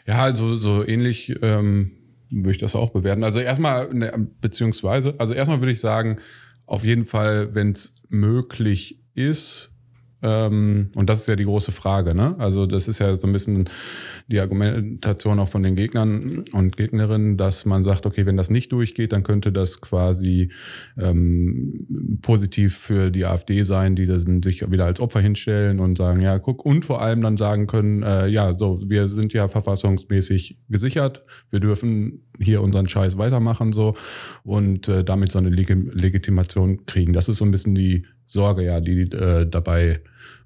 ja, also so ähnlich ähm, würde ich das auch bewerten. Also erstmal, ne, beziehungsweise, also erstmal würde ich sagen, auf jeden Fall, wenn es möglich ist, ähm, und das ist ja die große Frage, ne? Also das ist ja so ein bisschen die Argumentation auch von den Gegnern und Gegnerinnen, dass man sagt, okay, wenn das nicht durchgeht, dann könnte das quasi ähm, positiv für die AfD sein, die dann sich wieder als Opfer hinstellen und sagen, ja, guck, und vor allem dann sagen können, äh, ja, so, wir sind ja verfassungsmäßig gesichert, wir dürfen hier unseren Scheiß weitermachen so und äh, damit so eine Leg Legitimation kriegen. Das ist so ein bisschen die Sorge, ja, die äh, dabei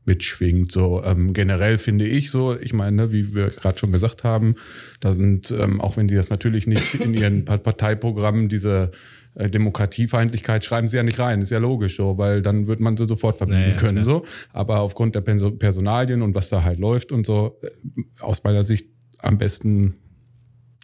mitschwingt. So ähm, generell finde ich so, ich meine, ne, wie wir gerade schon gesagt haben, da sind, ähm, auch wenn die das natürlich nicht in ihren Pa- Parteiprogrammen diese äh, Demokratiefeindlichkeit schreiben sie ja nicht rein, ist ja logisch so, weil dann wird man sie sofort verbieten Naja, können. klar. So. Aber aufgrund der Perso- Personalien und was da halt läuft und so, äh, aus meiner Sicht am besten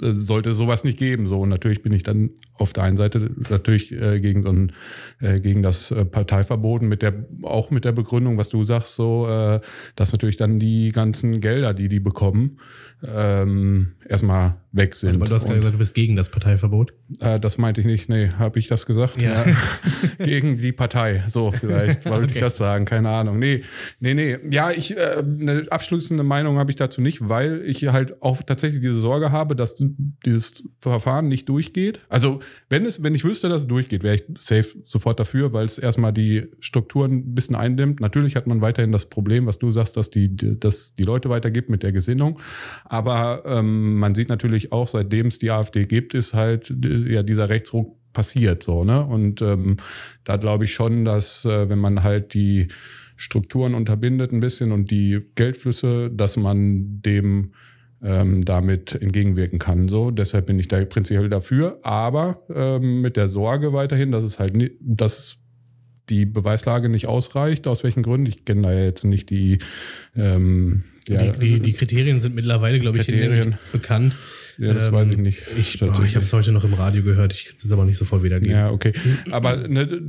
äh, sollte sowas nicht geben. So, und natürlich bin ich dann auf der einen Seite natürlich äh, gegen so ein, äh, gegen das äh, Parteiverboten mit der, auch mit der Begründung, was du sagst, so, äh, dass natürlich dann die ganzen Gelder, die die bekommen, ähm, erstmal weg sind. Aber du hast gerade Und- gesagt, du bist gegen das Parteiverbot. äh, das meinte ich nicht. Nee, habe ich das gesagt? Ja. Gegen die Partei. So, vielleicht wollte ich Okay. das sagen. Keine Ahnung. Nee, nee, nee. Ja, ich, äh, eine abschließende Meinung habe ich dazu nicht, weil ich halt auch tatsächlich diese Sorge habe, dass dieses Verfahren nicht durchgeht. Also, wenn es, wenn ich wüsste, dass es durchgeht, wäre ich safe sofort dafür, weil es erstmal die Strukturen ein bisschen eindämmt. Natürlich hat man weiterhin das Problem, was du sagst, dass die, dass die Leute weitergibt mit der Gesinnung. Aber ähm, man sieht natürlich auch, seitdem es die AfD gibt, ist halt ja dieser Rechtsruck passiert so, ne? Und ähm, da glaube ich schon, dass äh, wenn man halt die Strukturen unterbindet ein bisschen und die Geldflüsse, dass man dem ähm, damit entgegenwirken kann. So, deshalb bin ich da prinzipiell dafür, aber ähm, mit der Sorge weiterhin, dass es halt nicht, dass die Beweislage nicht ausreicht, aus welchen Gründen. Ich kenne da jetzt nicht die, ähm, ja, die, die, die Kriterien sind mittlerweile, glaube ich, bekannt. Ja, das Ähm, weiß ich nicht. Ich, oh, ich habe es heute noch im Radio gehört. Ich kann es aber nicht sofort wiedergeben. Ja, okay. Aber ne,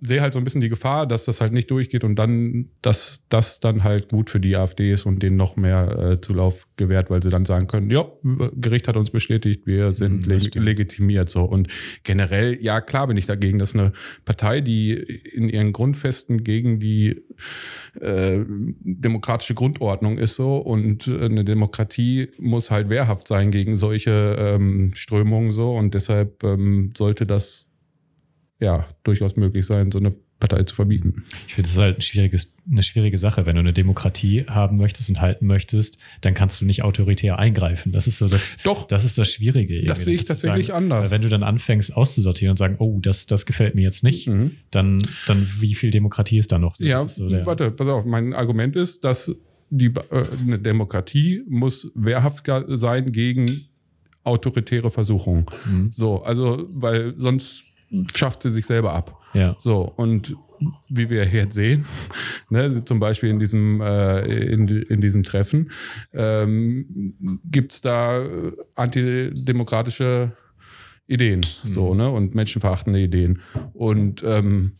sehe halt so ein bisschen die Gefahr, dass das halt nicht durchgeht und dann, dass das dann halt gut für die AfD ist und denen noch mehr äh, Zulauf gewährt, weil sie dann sagen können, ja, Gericht hat uns bestätigt, wir sind Mhm, das leg stimmt. legitimiert so. Und generell, ja, klar bin ich dagegen, dass eine Partei, die in ihren Grundfesten gegen die äh, demokratische Grundordnung ist so und eine Demokratie muss halt wehrhaft sein gegen solche ähm, Strömungen so und deshalb ähm, sollte das ja durchaus möglich sein, so eine Partei zu verbieten. Ich finde es halt ein schwieriges, eine schwierige Sache. Wenn du eine Demokratie haben möchtest und halten möchtest, dann kannst du nicht autoritär eingreifen. Das ist so das, Doch. das ist das Schwierige. Das sehe ich tatsächlich sagen, anders. Wenn du dann anfängst auszusortieren und sagen, oh, das, das gefällt mir jetzt nicht, Mhm. dann, dann wie viel Demokratie ist da noch? Das Ja, ist so warte, pass auf. Mein Argument ist, dass die äh, eine Demokratie muss wehrhaft sein gegen autoritäre Versuchungen. Mhm. So, also, weil sonst schafft sie sich selber ab. Ja. So, und wie wir jetzt sehen, ne, zum Beispiel in diesem, äh, in, in diesem Treffen, ähm, gibt's da äh, antidemokratische Ideen, so, ne, und menschenverachtende Ideen. Und ähm,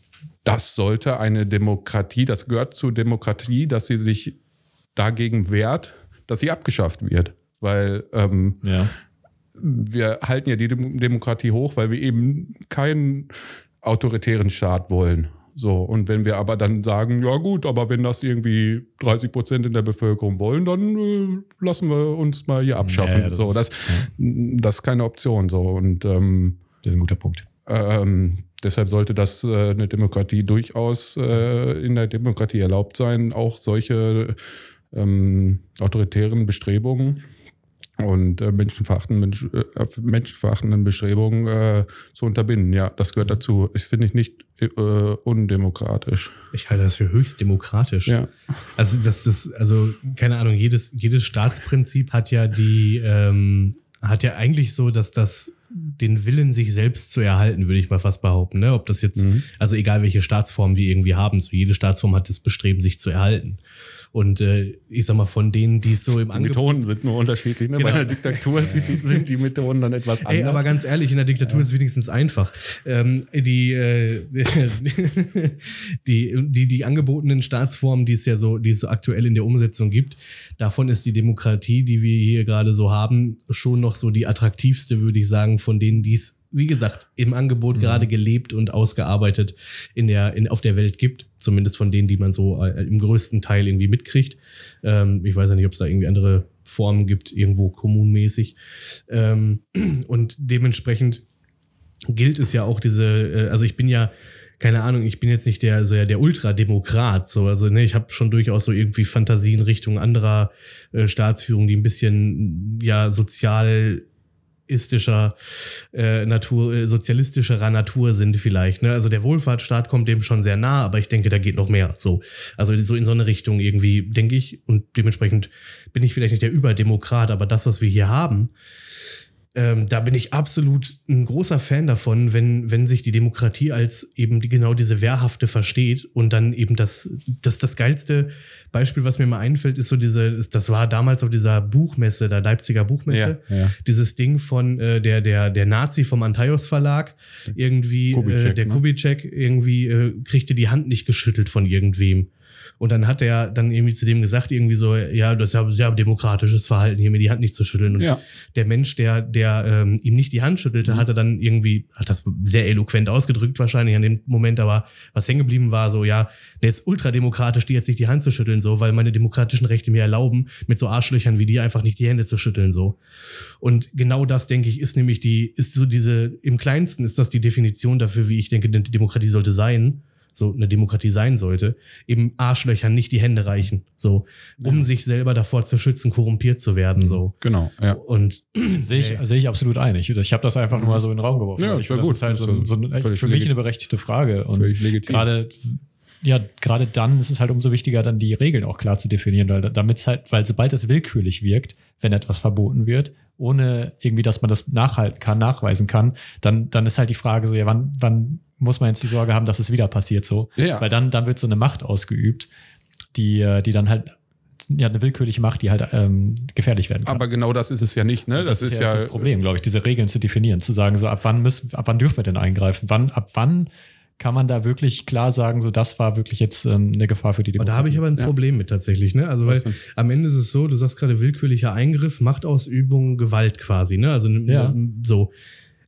das sollte eine Demokratie, das gehört zur Demokratie, dass sie sich dagegen wehrt, dass sie abgeschafft wird. Weil ähm, Ja. wir halten ja die Dem Demokratie hoch, weil wir eben keinen autoritären Staat wollen. So, und wenn wir aber dann sagen, ja gut, aber wenn das irgendwie 30 Prozent in der Bevölkerung wollen, dann äh, lassen wir uns mal hier abschaffen. Ja, ja, das so, ist- das, das ist keine Option. So, und ähm, Das ist ein guter Punkt. ähm, deshalb sollte das äh, eine Demokratie durchaus äh, in der Demokratie erlaubt sein, auch solche ähm, autoritären Bestrebungen und äh, menschenverachtenden, Mensch, äh, menschenverachtenden Bestrebungen äh, zu unterbinden. Ja, das gehört dazu. Das finde ich nicht äh, undemokratisch. Ich halte das für höchst demokratisch. Ja. Also das, das, also keine Ahnung, jedes, jedes Staatsprinzip hat ja die, ähm, hat ja eigentlich so, dass das den Willen, sich selbst zu erhalten, würde ich mal fast behaupten. Ne? Ob das jetzt, Mhm. also egal welche Staatsform wir irgendwie haben, so jede Staatsform hat das Bestreben, sich zu erhalten. Und äh, ich sag mal, von denen, die es so im Die Angebot Methoden sind nur unterschiedlich. Ne? Bei Genau. einer Diktatur sind die, sind die Methoden dann etwas anders. Ey, aber ganz ehrlich, in der Diktatur ist es wenigstens einfach. Ähm, die, äh, die, die, die angebotenen Staatsformen, die es ja so, die es aktuell in der Umsetzung gibt, davon ist die Demokratie, die wir hier gerade so haben, schon noch so die attraktivste, würde ich sagen, von denen, die es, wie gesagt, im Angebot gerade gelebt und ausgearbeitet in der, in, auf der Welt gibt. Zumindest von denen, die man so äh, im größten Teil irgendwie mitkriegt. Ähm, ich weiß ja nicht, ob es da irgendwie andere Formen gibt, irgendwo kommunmäßig. Ähm, und dementsprechend gilt es ja auch diese, äh, also ich bin ja, keine Ahnung, ich bin jetzt nicht der, so ja, der Ultrademokrat, so, also ne, ich habe schon durchaus so irgendwie Fantasien Richtung anderer äh, Staatsführung, die ein bisschen ja sozial istischer äh, Natur, äh, sozialistischerer Natur sind vielleicht. Ne? Also der Wohlfahrtsstaat kommt dem schon sehr nah, aber ich denke, da geht noch mehr. So, also so in so eine Richtung irgendwie denke ich und dementsprechend bin ich vielleicht nicht der Überdemokrat, aber das, was wir hier haben, ähm, da bin ich absolut ein großer Fan davon, wenn, wenn sich die Demokratie als eben die, genau diese Wehrhafte versteht und dann eben das, das, das geilste Beispiel, was mir mal einfällt, ist so diese, ist- das war damals auf dieser Buchmesse, der Leipziger Buchmesse, Ja, ja. dieses Ding von äh, der, der, der Nazi vom Antaios Verlag, irgendwie, äh, Kubitschek, der ne? Kubitschek irgendwie äh, kriegte die Hand nicht geschüttelt von irgendwem. Und dann hat er dann irgendwie zu dem gesagt, irgendwie so, ja, das ist ja sehr demokratisches Verhalten, hier mir die Hand nicht zu schütteln. Und Ja. der Mensch, der, der ähm, ihm nicht die Hand schüttelte, hatte dann irgendwie, hat das sehr eloquent ausgedrückt wahrscheinlich an dem Moment, aber was hängen geblieben war, so, ja, der ist ultrademokratisch, die jetzt nicht die Hand zu schütteln, so, weil meine demokratischen Rechte mir erlauben, mit so Arschlöchern wie dir einfach nicht die Hände zu schütteln, so. Und genau das, denke ich, ist nämlich die, ist so diese, im kleinsten ist das die Definition dafür, wie ich denke, die Demokratie sollte sein, so eine Demokratie sein sollte, eben Arschlöchern nicht die Hände reichen, so, um sich selber davor zu schützen, korrumpiert zu werden, so. Genau, ja. Und Sehe ich, sehe ich absolut ein. Ich, ich habe das einfach nur mal so in den Raum geworfen. Ja, ich ja finde, gut. Das ist halt so, so ein, für mich legit- eine berechtigte Frage. Und Völlig legitim. gerade ja, gerade dann ist es halt umso wichtiger, dann die Regeln auch klar zu definieren, weil damit es halt, weil sobald es willkürlich wirkt, wenn etwas verboten wird, ohne irgendwie, dass man das nachhalten kann, nachweisen kann, dann, dann ist halt die Frage so, ja, wann, wann muss man jetzt die Sorge haben, dass es wieder passiert so? Ja. Weil dann, dann wird so eine Macht ausgeübt, die, äh, die dann halt, ja, eine willkürliche Macht, die halt ähm, gefährlich werden kann. Aber genau das ist es ja nicht, ne? Das, ist ja das Problem, glaube ich, diese Regeln zu definieren, zu sagen, so ab wann müssen, ab wann dürfen wir denn eingreifen? Wann, ab wann kann man da wirklich klar sagen, so das war wirklich jetzt ähm, eine Gefahr für die Und da habe ich aber ein Ja. Problem mit tatsächlich, ne? Also, weil Was am Ende ist es so, du sagst gerade willkürlicher Eingriff, Machtausübung, Gewalt quasi, ne? Also Ja. so.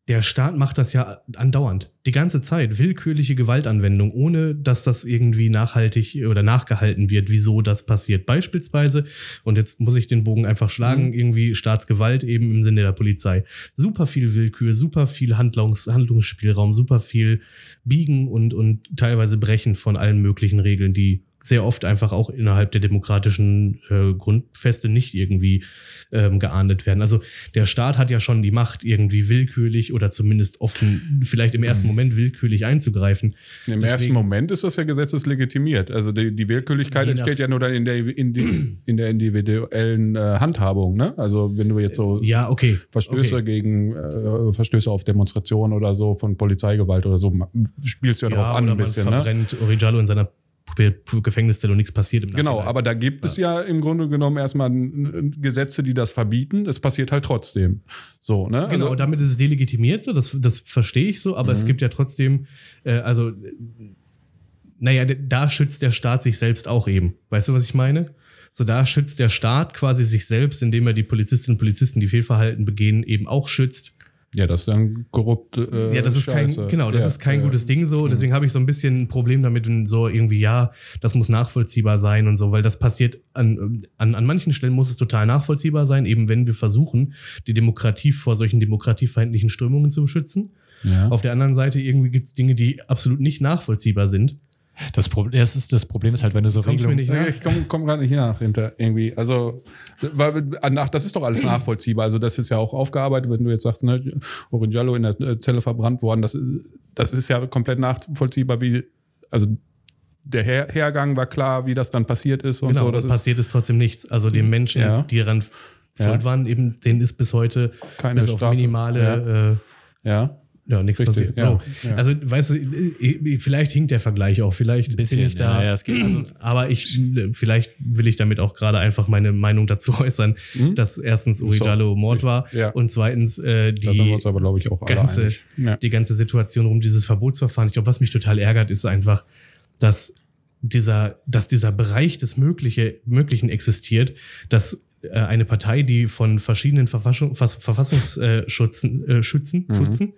Der Staat macht das ja andauernd. Die ganze Zeit. Willkürliche Gewaltanwendung, ohne dass das irgendwie nachhaltig oder nachgehalten wird, wieso das passiert. Beispielsweise, und jetzt muss ich den Bogen einfach schlagen, Mhm. irgendwie Staatsgewalt eben im Sinne der Polizei. Super viel Willkür, super viel Handlungs Handlungsspielraum, super viel Biegen und, und teilweise Brechen von allen möglichen Regeln, die sehr oft einfach auch innerhalb der demokratischen äh, Grundfeste nicht irgendwie ähm, geahndet werden. Also der Staat hat ja schon die Macht, irgendwie willkürlich oder zumindest offen, vielleicht im ersten Moment willkürlich einzugreifen. Im Deswegen- ersten Moment ist das ja gesetzeslegitimiert. Also die, die Willkürlichkeit entsteht ja nur dann in der, in die, in der individuellen äh, Handhabung. Ne? Also wenn du jetzt so Ja, okay. Verstöße okay. gegen äh, Verstöße auf Demonstrationen oder so von Polizeigewalt oder so spielst du ja, drauf an oder ein man bisschen. Ne? verbrennt Origiallo in seiner Gefängniszelle und nichts passiert im Genau, aber da gibt es ja im Grunde genommen erstmal Gesetze, die das verbieten. Es passiert halt trotzdem. So, ne? Genau, Also, damit ist es delegitimiert, so, das, das verstehe ich so, aber es Mhm. gibt ja trotzdem, äh, also, naja, da schützt der Staat sich selbst auch eben. Weißt du, was ich meine? So, da schützt der Staat quasi sich selbst, indem er die Polizistinnen und Polizisten, die Fehlverhalten begehen, eben auch schützt. Ja, das ist dann korrupt. Äh, Ja, das ist kein, Scheiße. genau, das ja, ist kein ja. gutes Ding so. Deswegen habe ich so ein bisschen ein Problem damit, wenn so irgendwie, ja, das muss nachvollziehbar sein und so, weil das passiert an, an, an manchen Stellen muss es total nachvollziehbar sein, eben wenn wir versuchen, die Demokratie vor solchen demokratiefeindlichen Strömungen zu beschützen. Ja. Auf der anderen Seite irgendwie gibt es Dinge, die absolut nicht nachvollziehbar sind. Das, Problem, das, ist, das Problem ist halt, wenn du so Regelungen. nicht Ja, ich komme komm gerade nicht nach hinter irgendwie. Also, weil, nach, das ist doch alles nachvollziehbar. Also, das ist ja auch aufgearbeitet, wenn du jetzt sagst, ne, Orinjallo in der äh, Zelle verbrannt worden. Das, das ist ja komplett nachvollziehbar, wie, also der Her Hergang war klar, wie das dann passiert ist und genau, so. Das ist passiert ist trotzdem nichts. Also den Menschen, Ja. die daran Ja. schuld waren, eben, denen ist bis heute keine bis auf Strafe. minimale äh, Ja. Ja, nichts Richtig, passiert. ja, so. ja. Also, weißt du, vielleicht hinkt der Vergleich auch. Vielleicht bisschen, bin ich da. ja, ja, es geht also- aber ich, vielleicht will ich damit auch gerade einfach meine Meinung dazu äußern, Mhm. dass erstens Uri. Jallo Mord war Ja. und zweitens äh, die aber, ich, ganze, die ganze Situation um dieses Verbotsverfahren. Ich glaube, was mich total ärgert, ist einfach, dass dieser, dass dieser Bereich des Mögliche, Möglichen existiert, dass äh, eine Partei, die von verschiedenen Verfassung, Verfass- Verfassungsschützen, äh, Schützen, Mhm. Schützen,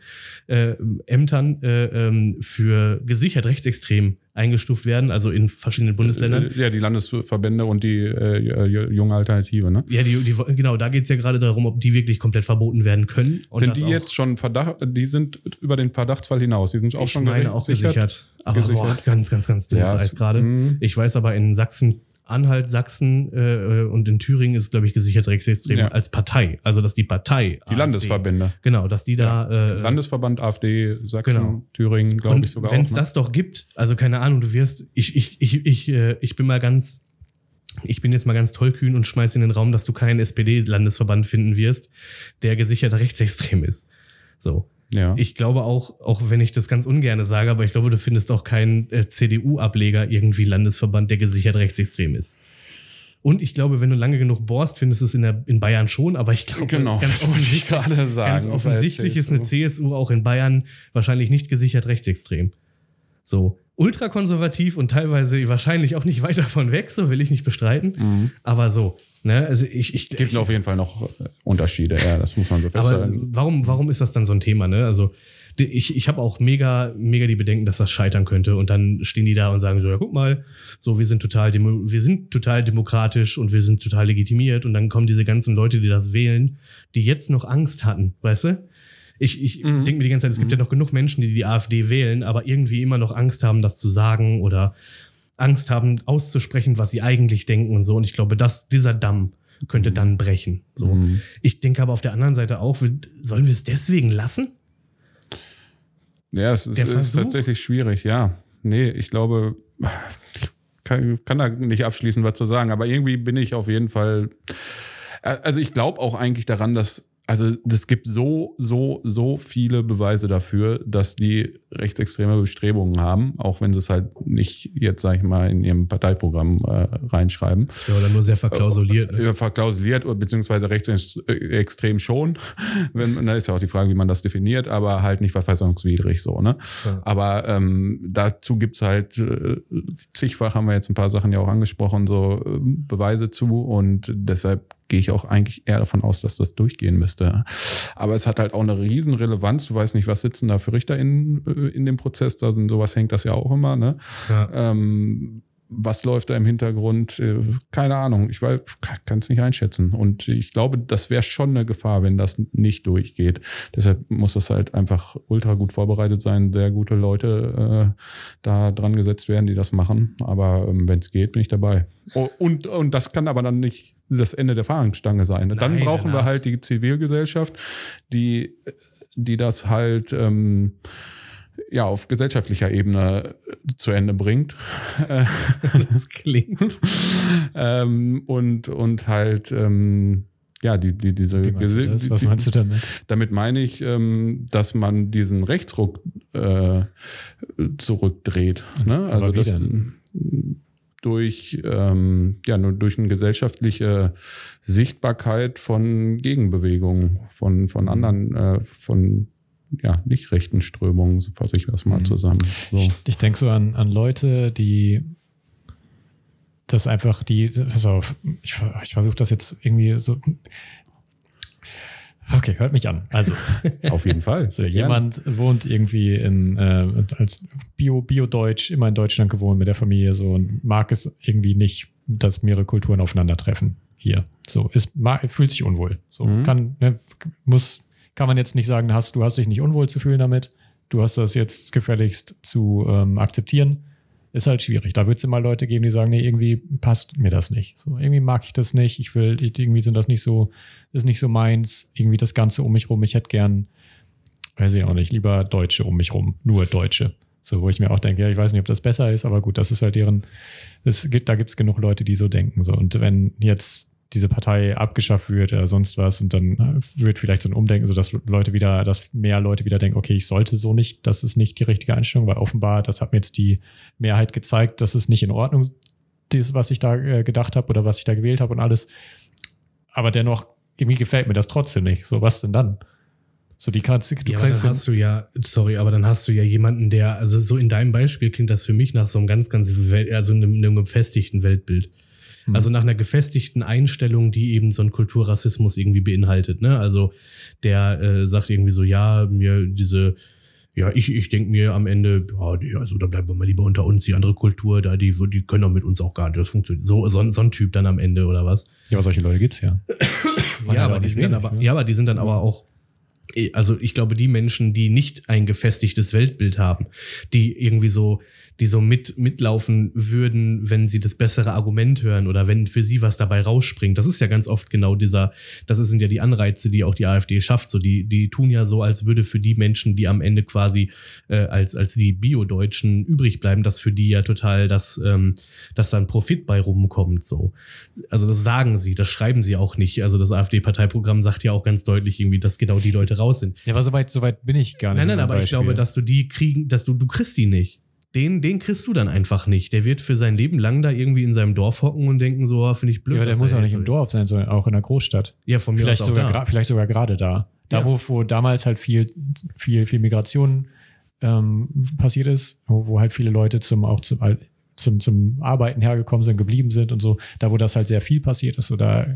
äh, Ämtern äh, ähm, für gesichert rechtsextrem eingestuft werden, also in verschiedenen Bundesländern. Ja, die Landesverbände und die äh, junge Alternative, ne? Ja, die, die, genau, da geht's ja gerade darum, ob die wirklich komplett verboten werden können. Und sind die jetzt schon Verdacht, die sind über den Verdachtsfall hinaus. Die sind auch ich schon meine auch gesichert. Aber. Boah, ganz, ganz, ganz dünnes Ja, Eis gerade. Mhm. Ich weiß aber in Sachsen, Anhalt, Sachsen äh, und in Thüringen ist, glaube ich, gesichert rechtsextrem Ja. als Partei. Also, dass die Partei. Die Landesverbände. Genau, dass die da. Äh, Landesverband AfD, Sachsen, Genau. Thüringen, glaube ich sogar wenn es ne? das doch gibt, also keine Ahnung, du wirst, ich, ich, ich, ich, äh, ich bin mal ganz, ich bin jetzt mal ganz tollkühn und schmeiß in den Raum, dass du keinen SPD-Landesverband finden wirst, der gesichert rechtsextrem ist. So. Ja. Ich glaube auch, auch wenn ich das ganz ungerne sage, aber ich glaube, du findest auch keinen äh, CDU-Ableger irgendwie Landesverband, der gesichert rechtsextrem ist. Und ich glaube, wenn du lange genug bohrst, findest du es in, der, in Bayern schon, aber ich glaube, genau, ganz, offensichtlich, gerade sagen. ganz offensichtlich ist eine CSU auch in Bayern wahrscheinlich nicht gesichert rechtsextrem. So, ultrakonservativ und teilweise wahrscheinlich auch nicht weit davon weg, so will ich nicht bestreiten. Mhm. Aber so, ne, also ich, ich, Es gibt auf jeden Fall noch äh, Unterschiede, ja, das muss man so aber festhalten. warum, warum ist das dann so ein Thema, ne? Also, ich, ich habe auch mega, mega die Bedenken, dass das scheitern könnte. Und dann stehen die da und sagen so, ja, guck mal, so, wir sind total, demo wir sind total demokratisch und wir sind total legitimiert. Und dann kommen diese ganzen Leute, die das wählen, die jetzt noch Angst hatten, weißt du? Ich, ich Mhm. denke mir die ganze Zeit, es gibt ja noch genug Menschen, die die AfD wählen, aber irgendwie immer noch Angst haben, das zu sagen oder Angst haben, auszusprechen, was sie eigentlich denken und so. Und ich glaube, dass dieser Damm könnte dann brechen. So. Mhm. Ich denke aber auf der anderen Seite auch, wir- sollen wir es deswegen lassen? Ja, es ist, ist tatsächlich schwierig, ja. Nee, ich glaube, ich kann, kann da nicht abschließend was zu sagen, aber irgendwie bin ich auf jeden Fall. Also ich glaube auch eigentlich daran, dass. Also es gibt so, so, so viele Beweise dafür, dass die rechtsextreme Bestrebungen haben, auch wenn sie es halt nicht jetzt, sag ich mal, in ihrem Parteiprogramm äh, reinschreiben. Ja, oder nur sehr verklausuliert. Ne? Ja, verklausuliert oder beziehungsweise rechtsextrem schon. Wenn, da ist ja auch die Frage, wie man das definiert, aber halt nicht verfassungswidrig so, ne? Ja. Aber ähm, dazu gibt's halt äh, zigfach, haben wir jetzt ein paar Sachen ja auch angesprochen, so äh, Beweise zu und deshalb gehe ich auch eigentlich eher davon aus, dass das durchgehen müsste. Aber es hat halt auch eine riesen Relevanz. Du weißt nicht, was sitzen da für Richter in, äh, in dem Prozess. Da sind sowas hängt das ja auch immer, ne? Ja. Ähm, was läuft da im Hintergrund? Äh, Keine Ahnung. Ich kann es nicht einschätzen. Und ich glaube, das wäre schon eine Gefahr, wenn das nicht durchgeht. Deshalb muss das halt einfach ultra gut vorbereitet sein, sehr gute Leute äh, da dran gesetzt werden, die das machen. Aber ähm, wenn es geht, bin ich dabei. Oh, und, und das kann aber dann nicht das Ende der Fahnenstange sein. Dann Nein, brauchen wir danach. halt die Zivilgesellschaft, die, die das halt ähm, ja, auf gesellschaftlicher Ebene zu Ende bringt. Das klingt. ähm, und, und halt, ähm, ja, die, die, diese Wie meinst du Gese- das? Was die- meinst du damit? Damit meine ich, ähm, dass man diesen Rechtsruck äh, zurückdreht. Ne? Also Aber wie das durch ähm, ja nur durch eine gesellschaftliche Sichtbarkeit von Gegenbewegungen, von, Mhm. von anderen, äh, von ja, nicht rechten Strömungen, so fasse ich das mal Mhm. zusammen. So. Ich, ich denke so an, an Leute, die dass einfach die, pass auf, ich, ich versuche das jetzt irgendwie so. Okay, hört mich an. Also, Auf jeden Fall. so jemand wohnt irgendwie in, äh, als Bio, Bio-Deutsch, immer in Deutschland gewohnt mit der Familie so und mag es irgendwie nicht, dass mehrere Kulturen aufeinandertreffen. Hier. So, ist, mag, fühlt sich unwohl. So, Mhm. kann, ne, muss, kann man jetzt nicht sagen, hast, du hast dich nicht unwohl zu fühlen damit. Du hast das jetzt gefälligst zu ähm, akzeptieren. Ist halt schwierig. Da wird es immer Leute geben, die sagen, nee, irgendwie passt mir das nicht. So, irgendwie mag ich das nicht. Ich will, ich, irgendwie sind das nicht so, ist nicht so meins. Irgendwie das Ganze um mich rum. Ich hätte gern, weiß ich auch nicht, lieber Deutsche um mich rum. Nur Deutsche. So, wo ich mir auch denke, ja, ich weiß nicht, ob das besser ist, aber gut, das ist halt deren, es gibt, da gibt es genug Leute, die so denken. So. Und wenn jetzt diese Partei abgeschafft wird oder sonst was und dann äh, wird vielleicht so ein Umdenken, sodass Leute wieder, dass mehr Leute wieder denken, okay, ich sollte so nicht, das ist nicht die richtige Einstellung, weil offenbar, das hat mir jetzt die Mehrheit gezeigt, das ist nicht in Ordnung, das, was ich da äh, gedacht habe oder was ich da gewählt habe und alles. Aber dennoch, irgendwie gefällt mir das trotzdem nicht. So, was denn dann? So, die kannst du ja, aber dann hast du ja, sorry, aber dann hast du ja jemanden, der, also so in deinem Beispiel klingt das für mich nach so einem ganz, ganz, Wel- also einem, einem gefestigten Weltbild. Hm. Also nach einer gefestigten Einstellung, die eben so einen Kulturrassismus irgendwie beinhaltet. Ne? Also der äh, sagt irgendwie so, ja, mir diese, ja, ich, ich denke mir am Ende, ja, nee, also da bleiben wir mal lieber unter uns, die andere Kultur, da, die, die können doch mit uns auch gar nicht. Das funktioniert. So, so, ein- so ein Typ dann am Ende oder was? ja, aber solche Leute gibt's ja. Ja, aber die sind dann wenig, aber, ne? ja, aber die sind dann aber auch, also ich glaube, die Menschen, die nicht ein gefestigtes Weltbild haben, die irgendwie so, die so mit, mitlaufen würden, wenn sie das bessere Argument hören oder wenn für sie was dabei rausspringt. Das ist ja ganz oft genau dieser, das sind ja die Anreize, die auch die AfD schafft. So, die, die tun ja so, als würde für die Menschen, die am Ende quasi äh, als, als die Bio-Deutschen übrig bleiben, dass für die ja total das, ähm, dass dann Profit bei rumkommt. So. Also das sagen sie, das schreiben sie auch nicht. Also das AfD-Parteiprogramm sagt ja auch ganz deutlich irgendwie, dass genau die Leute raus sind. Ja, aber soweit, soweit bin ich gar nicht. Nein, nein, aber ich Beispiel. glaube, dass du die kriegen, dass du, du kriegst die nicht. Den, den kriegst du dann einfach nicht. Der wird für sein Leben lang da irgendwie in seinem Dorf hocken und denken so, ah, finde ich blöd. Ja, aber der muss auch nicht im so ist. Dorf sein, sondern auch in der Großstadt. Ja, von mir Vielleicht aus auch sogar, da. vielleicht sogar gerade da. Da, Ja. wo, wo damals halt viel, viel, viel Migration ähm, passiert ist, wo, wo halt viele Leute zum, auch zum, zum, zum Arbeiten hergekommen sind, geblieben sind und so, da wo das halt sehr viel passiert ist, so da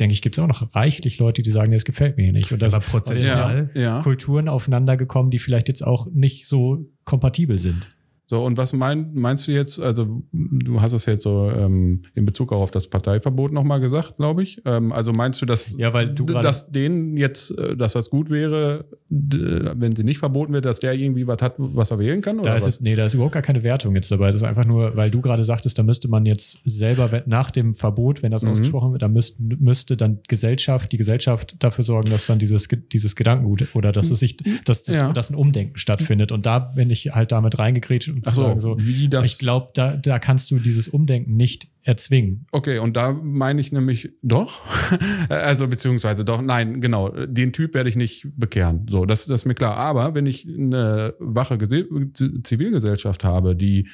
denke ich, gibt es auch noch reichlich Leute, die sagen, das gefällt mir hier nicht. Und das, Aber sind ja prozentual. Ja. Kulturen aufeinander gekommen, die vielleicht jetzt auch nicht so kompatibel sind. So, und was mein, meinst du jetzt? Also, du hast es jetzt so ähm, in Bezug auch auf das Parteiverbot nochmal gesagt, glaube ich. Ähm, also meinst du, dass, Ja, weil du dass denen jetzt, äh, dass das gut wäre, wenn sie nicht verboten wird, dass der irgendwie was hat, was er wählen kann? Oder Da ist, was? es- nee, da ist überhaupt gar keine Wertung jetzt dabei. Das ist einfach nur, weil du gerade sagtest, da müsste man jetzt selber, nach dem Verbot, wenn das Mhm. ausgesprochen wird, da müsste, müsste dann Gesellschaft, die Gesellschaft dafür sorgen, dass dann dieses, dieses Gedankengut oder dass es sich, dass, das, Ja. dass ein Umdenken stattfindet. Und da bin ich halt damit reingekrätscht Ach so, sagen so, wie das. ich glaube, da, da kannst du dieses Umdenken nicht erzwingen. Okay, und da meine ich nämlich doch. also beziehungsweise doch, nein, genau, den Typ werde ich nicht bekehren. So, das, das ist mir klar. Aber wenn ich eine wache Gese Zivilgesellschaft habe, die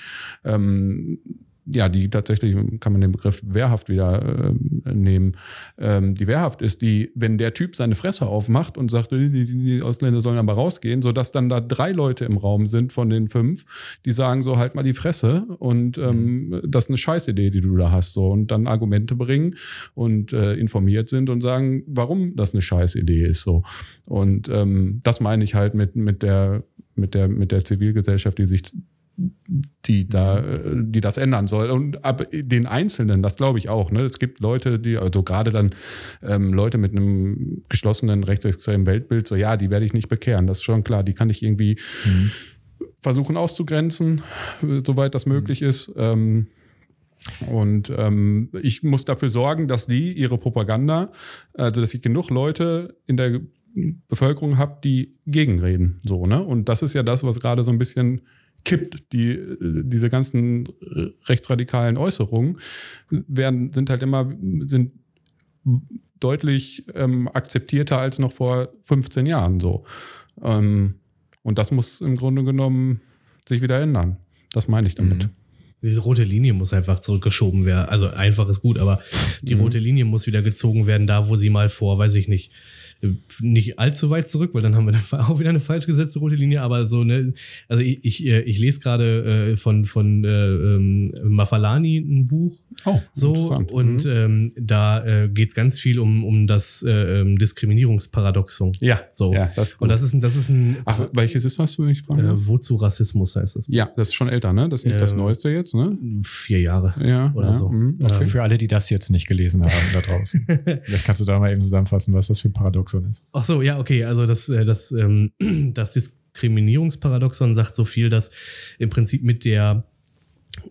ähm, ja, die tatsächlich, kann man den Begriff wehrhaft wieder ähm, nehmen. Ähm, die wehrhaft ist die, wenn der Typ seine Fresse aufmacht und sagt, die, die, die Ausländer sollen aber rausgehen, sodass dann da drei Leute im Raum sind von den fünf, die sagen so, halt mal die Fresse und ähm, das ist eine Scheißidee, die du da hast, so und dann Argumente bringen und äh, informiert sind und sagen, warum das eine Scheißidee ist, so und ähm, das meine ich halt mit mit der mit der mit der Zivilgesellschaft, die sich die da, die das ändern soll. Und ab den Einzelnen, das glaube ich auch. Ne? Es gibt Leute, die, also gerade dann ähm, Leute mit einem geschlossenen rechtsextremen Weltbild, so ja, die werde ich nicht bekehren. Das ist schon klar. Die kann ich irgendwie versuchen auszugrenzen, soweit das möglich ist. Ähm, und ähm, ich muss dafür sorgen, dass die ihre Propaganda, also dass ich genug Leute in der Bevölkerung habe, die gegenreden. So, ne? Und das ist ja das, was gerade so ein bisschen kippt. Die, äh, diese ganzen äh, rechtsradikalen Äußerungen werden, sind halt immer, sind deutlich ähm, akzeptierter als noch vor 15 Jahren so. Ähm, und das muss im Grunde genommen sich wieder ändern. Das meine ich damit. Mhm. Diese rote Linie muss einfach zurückgeschoben werden. Also einfach ist gut, aber die Mhm. rote Linie muss wieder gezogen werden, da wo sie mal vor, weiß ich nicht, nicht allzu weit zurück, weil dann haben wir dann auch wieder eine falsch gesetzte rote Linie, aber so ne, also ich, ich, äh, ich lese gerade äh, von, von äh, ähm, Mafalani ein Buch, Oh, So, interessant. und Mhm. ähm, da äh, geht es ganz viel um, um das äh, ähm, Diskriminierungsparadoxon. ja, So. ja, das ist gut. Und das ist ein, das ist ein Ach, welches ist das, wenn ich fragen darf? äh, wozu Rassismus heißt das? Ja, das ist schon älter, ne? Das ist nicht das Ähm, Neueste jetzt, ne? Vier Jahre. Ja. oder ja, so. mhm, Für, Okay. für alle, die das jetzt nicht gelesen haben da draußen. Vielleicht kannst du da mal eben zusammenfassen, was das für ein Paradoxon ist. Ach so, ja, okay. Also das, äh, das, ähm, das Diskriminierungsparadoxon sagt so viel, dass im Prinzip mit der,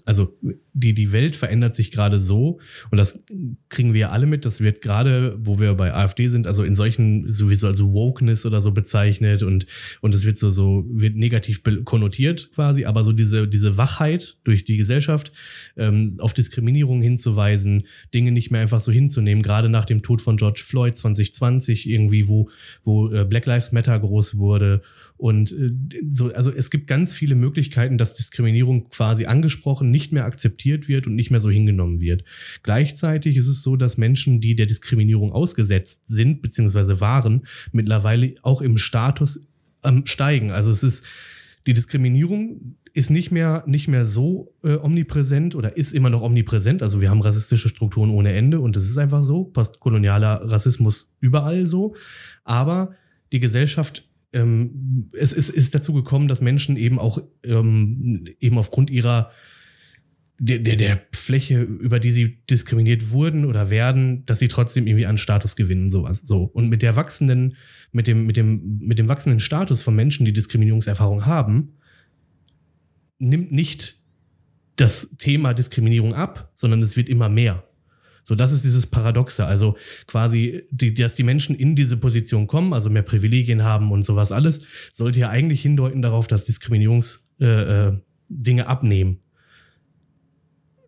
also die, die Welt verändert sich gerade so und das kriegen wir ja alle mit. Das wird gerade, wo wir bei AfD sind, also in solchen sowieso also Wokeness oder so bezeichnet und und es wird so so wird negativ konnotiert quasi, aber so diese diese Wachheit durch die Gesellschaft ähm, auf Diskriminierung hinzuweisen, Dinge nicht mehr einfach so hinzunehmen, gerade nach dem Tod von George Floyd 2020 irgendwie, wo wo äh, Black Lives Matter groß wurde und äh, so, also es gibt ganz viele Möglichkeiten, dass Diskriminierung quasi angesprochen, nicht mehr akzeptiert wird und nicht mehr so hingenommen wird. Gleichzeitig ist es so, dass Menschen, die der Diskriminierung ausgesetzt sind, beziehungsweise waren, mittlerweile auch im Status ähm, steigen. Also es ist, die Diskriminierung ist nicht mehr, nicht mehr so äh, omnipräsent oder ist immer noch omnipräsent. Also wir haben rassistische Strukturen ohne Ende und das ist einfach so. Postkolonialer Rassismus überall so. Aber die Gesellschaft ähm, es ist, ist dazu gekommen, dass Menschen eben auch ähm, eben aufgrund ihrer der, der, der Fläche, über die sie diskriminiert wurden oder werden, dass sie trotzdem irgendwie an Status gewinnen, sowas. So. Und mit der wachsenden, mit dem, mit dem, mit dem wachsenden Status von Menschen, die Diskriminierungserfahrung haben, nimmt nicht das Thema Diskriminierung ab, sondern es wird immer mehr. So, das ist dieses Paradoxe. Also quasi, die, dass die Menschen in diese Position kommen, also mehr Privilegien haben und sowas alles, sollte ja eigentlich hindeuten darauf, dass Diskriminierungsdinge äh, Dinge abnehmen.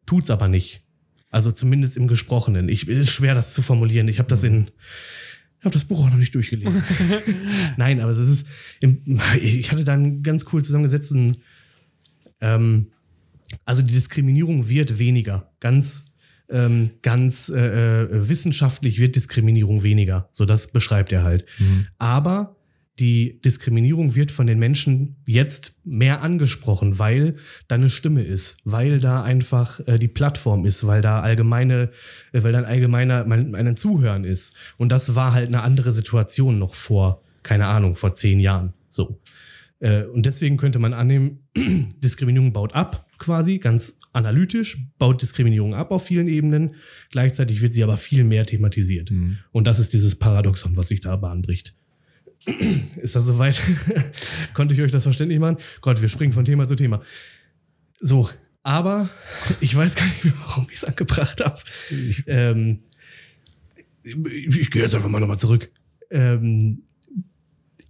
Tut's aber nicht. Also zumindest im Gesprochenen. Ich ist schwer, das zu formulieren. Ich habe das in, ich habe das Buch auch noch nicht durchgelesen. Nein, aber es ist, im, ich hatte da einen ganz cool zusammengesetzten, ähm, also die Diskriminierung wird weniger. Ganz, ähm, ganz äh, äh, wissenschaftlich wird Diskriminierung weniger. So das beschreibt er halt. Aber die Diskriminierung wird von den Menschen jetzt mehr angesprochen, weil da eine Stimme ist, weil da einfach äh, die Plattform ist, weil da allgemeine, äh, weil da ein allgemeiner, mein, ein Zuhören ist. Und das war halt eine andere Situation noch vor, keine Ahnung, vor zehn Jahren. So. Äh, und deswegen könnte man annehmen, Diskriminierung baut ab, quasi, ganz analytisch, baut Diskriminierung ab auf vielen Ebenen. Gleichzeitig wird sie aber viel mehr thematisiert. Und das ist dieses Paradoxon, was sich da bahnbricht. Ist das soweit? Konnte ich euch das verständlich machen? Gott, wir springen von Thema zu Thema. So, aber ich weiß gar nicht mehr, warum ich es angebracht habe. Ähm, ich ich gehe jetzt einfach mal nochmal zurück. Ähm,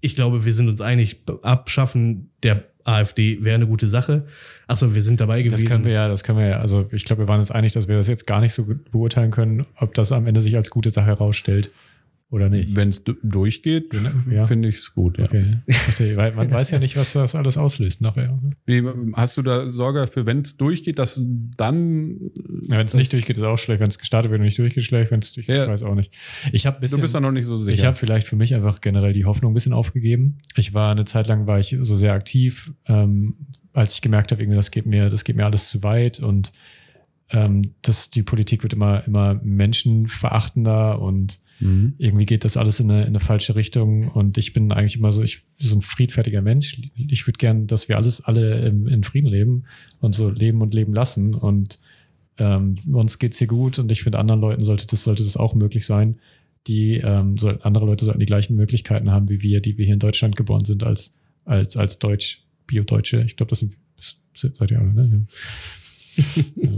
ich glaube, wir sind uns einig, Abschaffen der AfD wäre eine gute Sache. Achso, wir sind dabei gewesen. Das können wir ja, das können wir ja, also ich glaube, wir waren uns einig, dass wir das jetzt gar nicht so gut beurteilen können, ob das am Ende sich als gute Sache herausstellt oder nicht. Wenn es durchgeht, Ja. finde ich es gut. Ja. Okay. Okay, weil man weiß ja nicht, was das alles auslöst nachher. Wie, hast du da Sorge dafür, wenn es durchgeht, dass dann Ja, wenn es nicht durchgeht, ist auch schlecht. Wenn es gestartet wird und nicht durchgeht, schlecht. Wenn es durchgeht, Ja. ich weiß auch nicht. Ich habe du bist da noch nicht so sicher? Ich habe vielleicht für mich einfach generell die Hoffnung ein bisschen aufgegeben. Ich war eine Zeit lang war ich so sehr aktiv, ähm, als ich gemerkt habe, irgendwie das geht mir, das geht mir alles zu weit und ähm, das, die Politik wird immer, immer menschenverachtender und Mhm. irgendwie geht das alles in eine, in eine falsche Richtung und ich bin eigentlich immer so, ich so ein friedfertiger Mensch. Ich würde gern, dass wir alles alle im, in Frieden leben und so leben und leben lassen und ähm, uns geht's hier gut und ich finde, anderen Leuten sollte das, sollte das auch möglich sein. Die ähm, soll, andere Leute sollten die gleichen Möglichkeiten haben wie wir, die wir hier in Deutschland geboren sind als, als, als Deutsch, Bio-Deutsche. Ich glaube, das sind, das seid ihr alle, ne? Ja. Ja.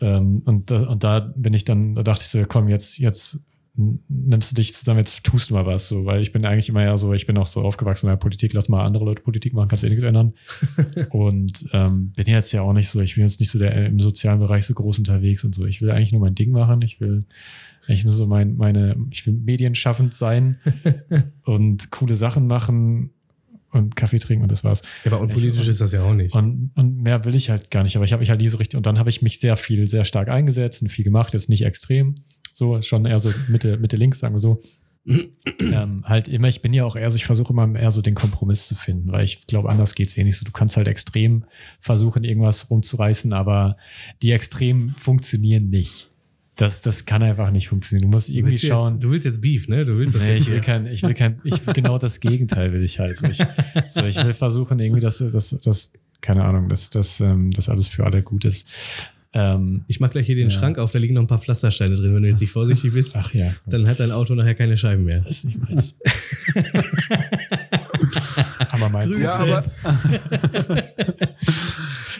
Ähm, und, da- und da bin ich dann, da dachte ich so, komm, jetzt, jetzt nimmst du dich zusammen, jetzt tust du mal was, so, weil ich bin eigentlich immer ja so, ich bin auch so aufgewachsen in der Politik, lass mal andere Leute Politik machen, kannst du eh nichts ändern. und ähm, bin jetzt ja auch nicht so, ich bin jetzt nicht so der im sozialen Bereich so groß unterwegs und so. Ich will eigentlich nur mein Ding machen, ich will eigentlich nur so mein, meine, ich will medienschaffend sein und coole Sachen machen und Kaffee trinken und das war's. ja, aber unpolitisch ist das ja auch nicht. Und, und mehr will ich halt gar nicht. Aber ich habe mich halt nie so richtig. Und dann habe ich mich sehr viel, sehr stark eingesetzt und viel gemacht. Jetzt nicht extrem. So, schon eher so Mitte, Mitte links, sagen wir so. ähm, halt immer, ich bin ja auch eher so, ich versuche immer eher so den Kompromiss zu finden, weil ich glaube, anders geht's eh nicht so. Du kannst halt extrem versuchen, irgendwas rumzureißen, aber die Extremen funktionieren nicht. Das, das kann einfach nicht funktionieren. Du musst irgendwie willst schauen. Jetzt, du willst jetzt Beef, ne? Du willst das Nee, ich will kein, ich will kein, ich genau das Gegenteil will ich halt. So, ich, so, ich will versuchen, irgendwie, dass, dass, dass keine Ahnung, dass, dass, ähm, dass alles für alle gut ist. Ähm, Ich mach gleich hier den Ja. Schrank auf, da liegen noch ein paar Pflastersteine drin. Wenn du jetzt nicht vorsichtig bist, ach ja, dann hat dein Auto nachher keine Scheiben mehr. das ist nicht meins. aber mein Grüße. Ja, aber,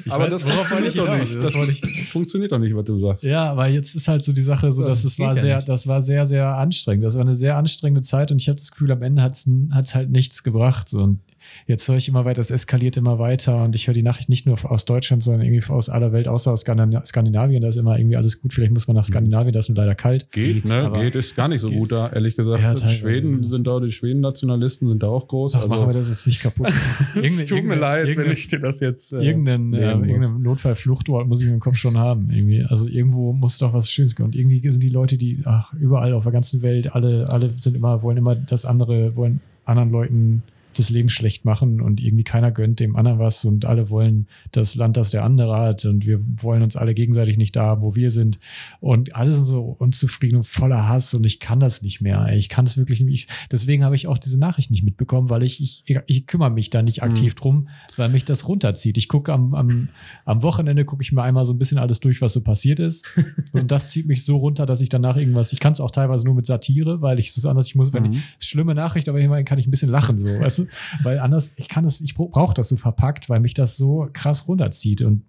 Ich aber weiß- das funktioniert doch hinaus? nicht. Das Das, funktioniert doch nicht, was du sagst. Ja, aber jetzt ist halt so die Sache, so Das dass es geht war ja sehr, nicht. das war sehr, sehr anstrengend. Das war eine sehr anstrengende Zeit und ich habe das Gefühl, am Ende hat es halt nichts gebracht. So. Und jetzt höre ich immer weiter, es eskaliert immer weiter und ich höre die Nachricht nicht nur aus Deutschland, sondern irgendwie aus aller Welt, außer aus Skandina- Skandinavien. Da ist immer irgendwie alles gut. Vielleicht muss man nach Skandinavien, da ist nur leider kalt. Geht, ne? Geht ist gar nicht so gut da, ehrlich gesagt. Ja, die. Schweden sind da, die Schweden-Nationalisten sind da auch groß. Ach, machen wir also, das jetzt nicht kaputt. es tut mir leid, wenn ich dir das jetzt. äh, Irgendeinen, äh, irgendeinen Notfallfluchtort muss ich im Kopf schon haben. Irgendwie. Also irgendwo muss doch was Schönes gehen. Und irgendwie sind die Leute, die ach, überall auf der ganzen Welt, alle, alle sind immer, wollen immer das andere, wollen anderen Leuten das Leben schlecht machen und irgendwie keiner gönnt dem anderen was und alle wollen das Land, das der andere hat und wir wollen uns alle gegenseitig nicht da wo wir sind und alle sind so unzufrieden und voller Hass und ich kann das nicht mehr. Ich kann es wirklich nicht. Ich, deswegen habe ich auch diese Nachricht nicht mitbekommen, weil ich, ich, ich kümmere mich da nicht aktiv drum, weil mich das runterzieht. Ich gucke am, am, am Wochenende gucke ich mir einmal so ein bisschen alles durch, was so passiert ist und das zieht mich so runter, dass ich danach irgendwas, ich kann es auch teilweise nur mit Satire, weil ich es anders, ich muss, wenn Mhm. ich, schlimme Nachricht, aber immerhin kann ich ein bisschen lachen so, weißt du? Weil anders, ich kann es, ich brauche das so verpackt, weil mich das so krass runterzieht und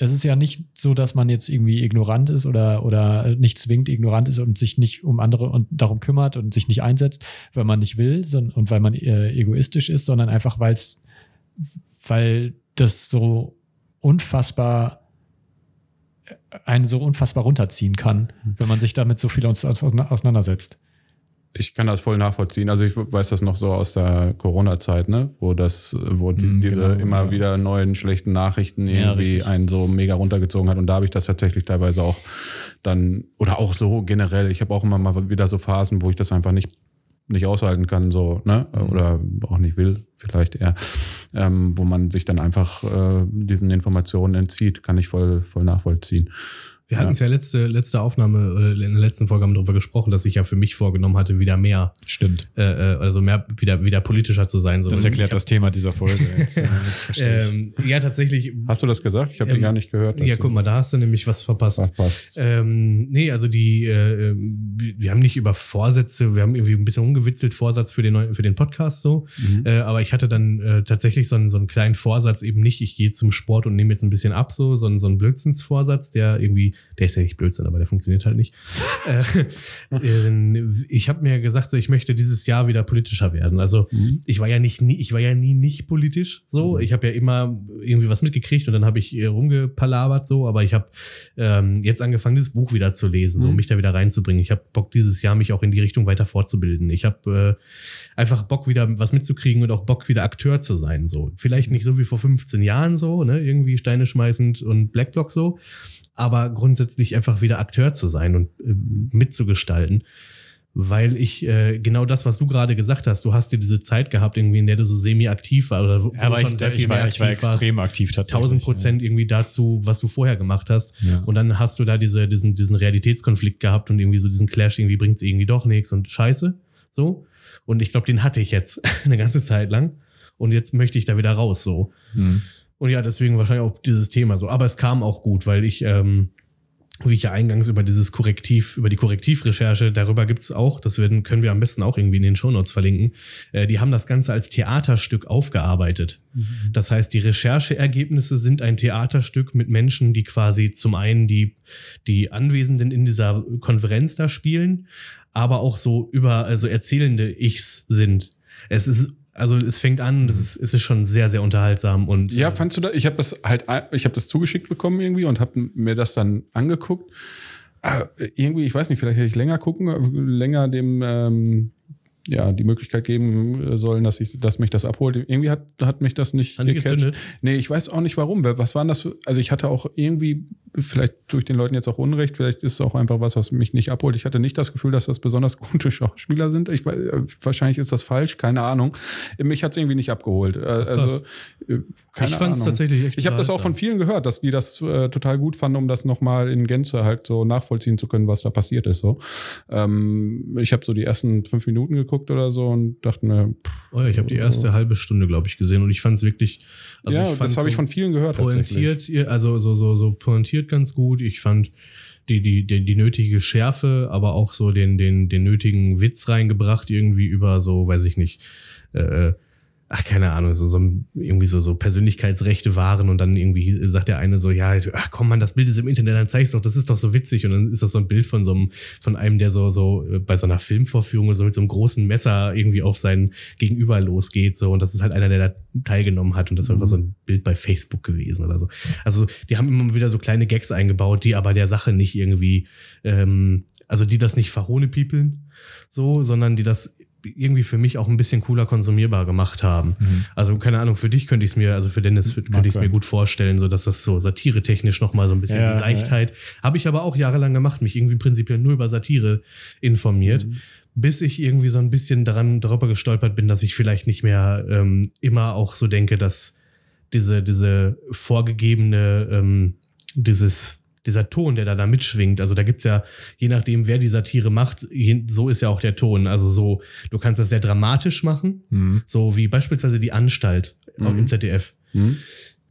es ist ja nicht so, dass man jetzt irgendwie ignorant ist oder, oder nicht zwingend ignorant ist und sich nicht um andere und darum kümmert und sich nicht einsetzt, weil man nicht will sondern, und weil man äh, egoistisch ist, sondern einfach, weil es, weil das so unfassbar einen so unfassbar runterziehen kann, wenn man sich damit so viel aus, aus, auseinandersetzt. Ich kann das voll nachvollziehen. Also ich weiß das noch so aus der Corona-Zeit, ne? Wo das, wo die, Mm, diese genau, immer ja. wieder neuen schlechten Nachrichten Ja, irgendwie richtig. einen so mega runtergezogen hat. Und da habe ich das tatsächlich teilweise auch dann, oder auch so generell, ich habe auch immer mal wieder so Phasen, wo ich das einfach nicht, nicht aushalten kann, so, ne? Mhm. Oder auch nicht will, vielleicht eher. Ähm, wo man sich dann einfach äh, diesen Informationen entzieht, kann ich voll, voll nachvollziehen. Wir hatten es ja letzte, letzte Aufnahme, oder in der letzten Folge haben wir darüber gesprochen, dass ich ja für mich vorgenommen hatte, wieder mehr, Stimmt. äh, äh, also mehr, wieder, wieder politischer zu sein. So. Das erklärt hab- das Thema dieser Folge. Jetzt, äh, jetzt. Ähm, ja, tatsächlich. Hast du das gesagt? Ich habe die Ähm, gar nicht gehört. Ja, dazu. guck mal, da hast du nämlich was verpasst. Was passt. Ähm, nee, also die, äh, wir wir haben nicht über Vorsätze, wir haben irgendwie ein bisschen umgewitzelt, Vorsatz für den, neuen- für den Podcast so. Mhm. Äh, aber ich hatte dann äh, tatsächlich so einen, so einen kleinen Vorsatz, eben nicht, ich gehe zum Sport und nehme jetzt ein bisschen ab, so, sondern so einen Blödsinnsvorsatz, der irgendwie, der ist ja nicht Blödsinn, aber der funktioniert halt nicht. äh, ich habe mir gesagt, so, ich möchte dieses Jahr wieder politischer werden. Also Mhm. ich war ja nicht nie, ich war ja nie nicht politisch so. Mhm. Ich habe ja immer irgendwie was mitgekriegt und dann habe ich äh, rumgepalabert so, aber ich habe ähm, jetzt angefangen, dieses Buch wieder zu lesen, so um Mhm. mich da wieder reinzubringen. Ich habe Bock dieses Jahr mich auch in die Richtung weiter fortzubilden. Ich habe äh, einfach Bock wieder was mitzukriegen und auch Bock wieder Akteur zu sein so. Vielleicht nicht so wie vor 15 Jahren so, ne, irgendwie Steine schmeißend und Blackblock so, aber grundsätzlich einfach wieder Akteur zu sein und äh, mitzugestalten weil ich äh, genau das, was du gerade gesagt hast, du hast dir diese Zeit gehabt, irgendwie, in der du so semi-aktiv war oder wo Ja, aber ich, sehr ich, viel mehr war, ich war aktiv warst. extrem aktiv tatsächlich. 1000 Prozent irgendwie dazu, was du vorher gemacht hast. Ja. Und dann hast du da diese, diesen, diesen Realitätskonflikt gehabt und irgendwie so diesen Clash, irgendwie bringt's irgendwie doch nichts und scheiße. So. Und ich glaube, den hatte ich jetzt eine ganze Zeit lang. Und jetzt möchte ich da wieder raus, so. Mhm. Und ja, deswegen wahrscheinlich auch dieses Thema so. Aber es kam auch gut, weil ich, ähm, wie ich ja eingangs über dieses Korrektiv, über die Korrektivrecherche, darüber gibt's auch, das werden, können wir am besten auch irgendwie in den Shownotes verlinken. Äh, die haben das Ganze als Theaterstück aufgearbeitet. Das heißt, die Rechercheergebnisse sind ein Theaterstück mit Menschen, die quasi zum einen die, die Anwesenden in dieser Konferenz da spielen, aber auch so über, also erzählende Ichs sind. Es ist, also es fängt an, das ist, es ist schon sehr, sehr unterhaltsam und Ja, äh, fandst du da? Ich habe das halt, ich habe das zugeschickt bekommen irgendwie und habe mir das dann angeguckt. Ah, irgendwie, ich weiß nicht, vielleicht hätte ich länger gucken, länger dem ähm, ja, die Möglichkeit geben äh, sollen, dass ich, dass mich das abholt. Irgendwie hat, hat mich das nicht gezündet? Nee, ich weiß auch nicht warum. Was waren das für, also ich hatte auch irgendwie, vielleicht tue ich den Leuten jetzt auch Unrecht, vielleicht ist es auch einfach was, was mich nicht abholt. Ich hatte nicht das Gefühl, dass das besonders gute Schauspieler sind. Ich, äh, wahrscheinlich ist das falsch, keine Ahnung. Mich hat es irgendwie nicht abgeholt. Äh, Also, keine ich fand es tatsächlich echt Ich habe das auch von vielen gehört, dass die das äh, total gut fanden, um das nochmal in Gänze halt so nachvollziehen zu können, was da passiert ist. So. Ähm, ich habe so die ersten fünf Minuten geguckt oder so und dachte mir, pff, Oh ja, ich habe die erste halbe Stunde, glaube ich, gesehen und ich fand es wirklich. Also ja, ich das habe ich so von vielen gehört pointiert, also so, so, so pointiert ganz gut. Ich fand die, die, die, die nötige Schärfe, aber auch so den, den, den nötigen Witz reingebracht, irgendwie über so, weiß ich nicht, äh, ach, keine Ahnung, so, so irgendwie so, so Persönlichkeitsrechte waren und dann irgendwie sagt der eine so, ja, ach komm man, das Bild ist im Internet, dann zeig's doch, das ist doch so witzig. Und dann ist das so ein Bild von so einem, von einem, der so, so äh, bei so einer Filmvorführung so mit so einem großen Messer irgendwie auf sein Gegenüber losgeht, so. Und das ist halt einer, der da teilgenommen hat. Und das war einfach so ein Bild bei Facebook gewesen oder so. Also die haben immer wieder so kleine Gags eingebaut, die aber der Sache nicht irgendwie, ähm, also die das nicht verhohnepiepeln, so, sondern die das irgendwie für mich auch ein bisschen cooler konsumierbar gemacht haben. Mhm. Also keine Ahnung, für dich könnte ich es mir, also für Dennis Mag könnte ich es mir gut vorstellen, so dass das so satiretechnisch noch mal so ein bisschen Ja, die Seichtheit. Habe ich aber auch jahrelang gemacht, mich irgendwie prinzipiell nur über Satire informiert, Mhm. bis ich irgendwie so ein bisschen daran darüber gestolpert bin, dass ich vielleicht nicht mehr ähm, immer auch so denke, dass diese diese vorgegebene ähm, dieses dieser Ton, der da, da mitschwingt, also da gibt's ja, je nachdem, wer die Satire macht, so ist ja auch der Ton. Also so, du kannst das sehr dramatisch machen, Mhm. so wie beispielsweise die Anstalt Mhm. im ZDF. Hm?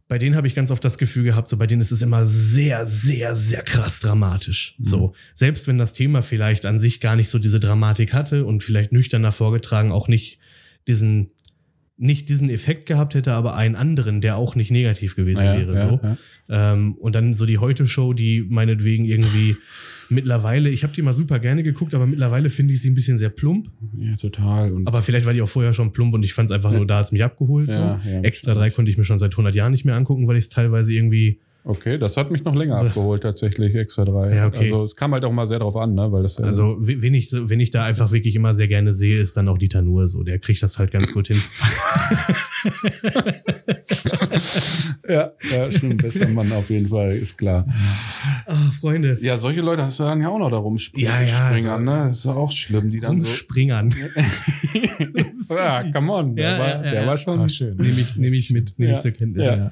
Bei denen habe ich ganz oft das Gefühl gehabt, so bei denen ist es immer sehr, sehr, sehr krass dramatisch. Mhm. So, selbst wenn das Thema vielleicht an sich gar nicht so diese Dramatik hatte und vielleicht nüchterner vorgetragen auch nicht diesen nicht diesen Effekt gehabt hätte, aber einen anderen, der auch nicht negativ gewesen Ja, wäre. ja, so. ja. Ähm, und dann so die Heute-Show, die meinetwegen irgendwie mittlerweile, ich habe die mal super gerne geguckt, aber mittlerweile finde ich sie ein bisschen sehr plump. ja, total. Und Aber vielleicht war die auch vorher schon plump und ich fand es einfach nur, da hat's mich abgeholt. So. Extra drei konnte ich mir schon seit 100 Jahren nicht mehr angucken, weil ich es teilweise irgendwie. Okay, das hat mich noch länger abgeholt, tatsächlich, extra drei. Ja, okay. Also es kam halt auch mal sehr drauf an, ne? Weil das ja- Also, we- wen ich, wen ich da einfach wirklich immer sehr gerne sehe, ist dann auch Dieter Nuhr. So, der kriegt das halt ganz gut hin. ja, ja, stimmt, besser Mann auf jeden Fall, ist klar. Ah, Freunde. Ja, solche Leute hast du dann ja auch noch da rumspringen, Ja, ja, springern, so- ne? Das ist auch schlimm, die dann so. Rumspringern. ja, come on, der, Ja, war, der war schon. Ah, schön. Nehme ich, nehm ich mit, nehme ich zur Kenntnis. Ja.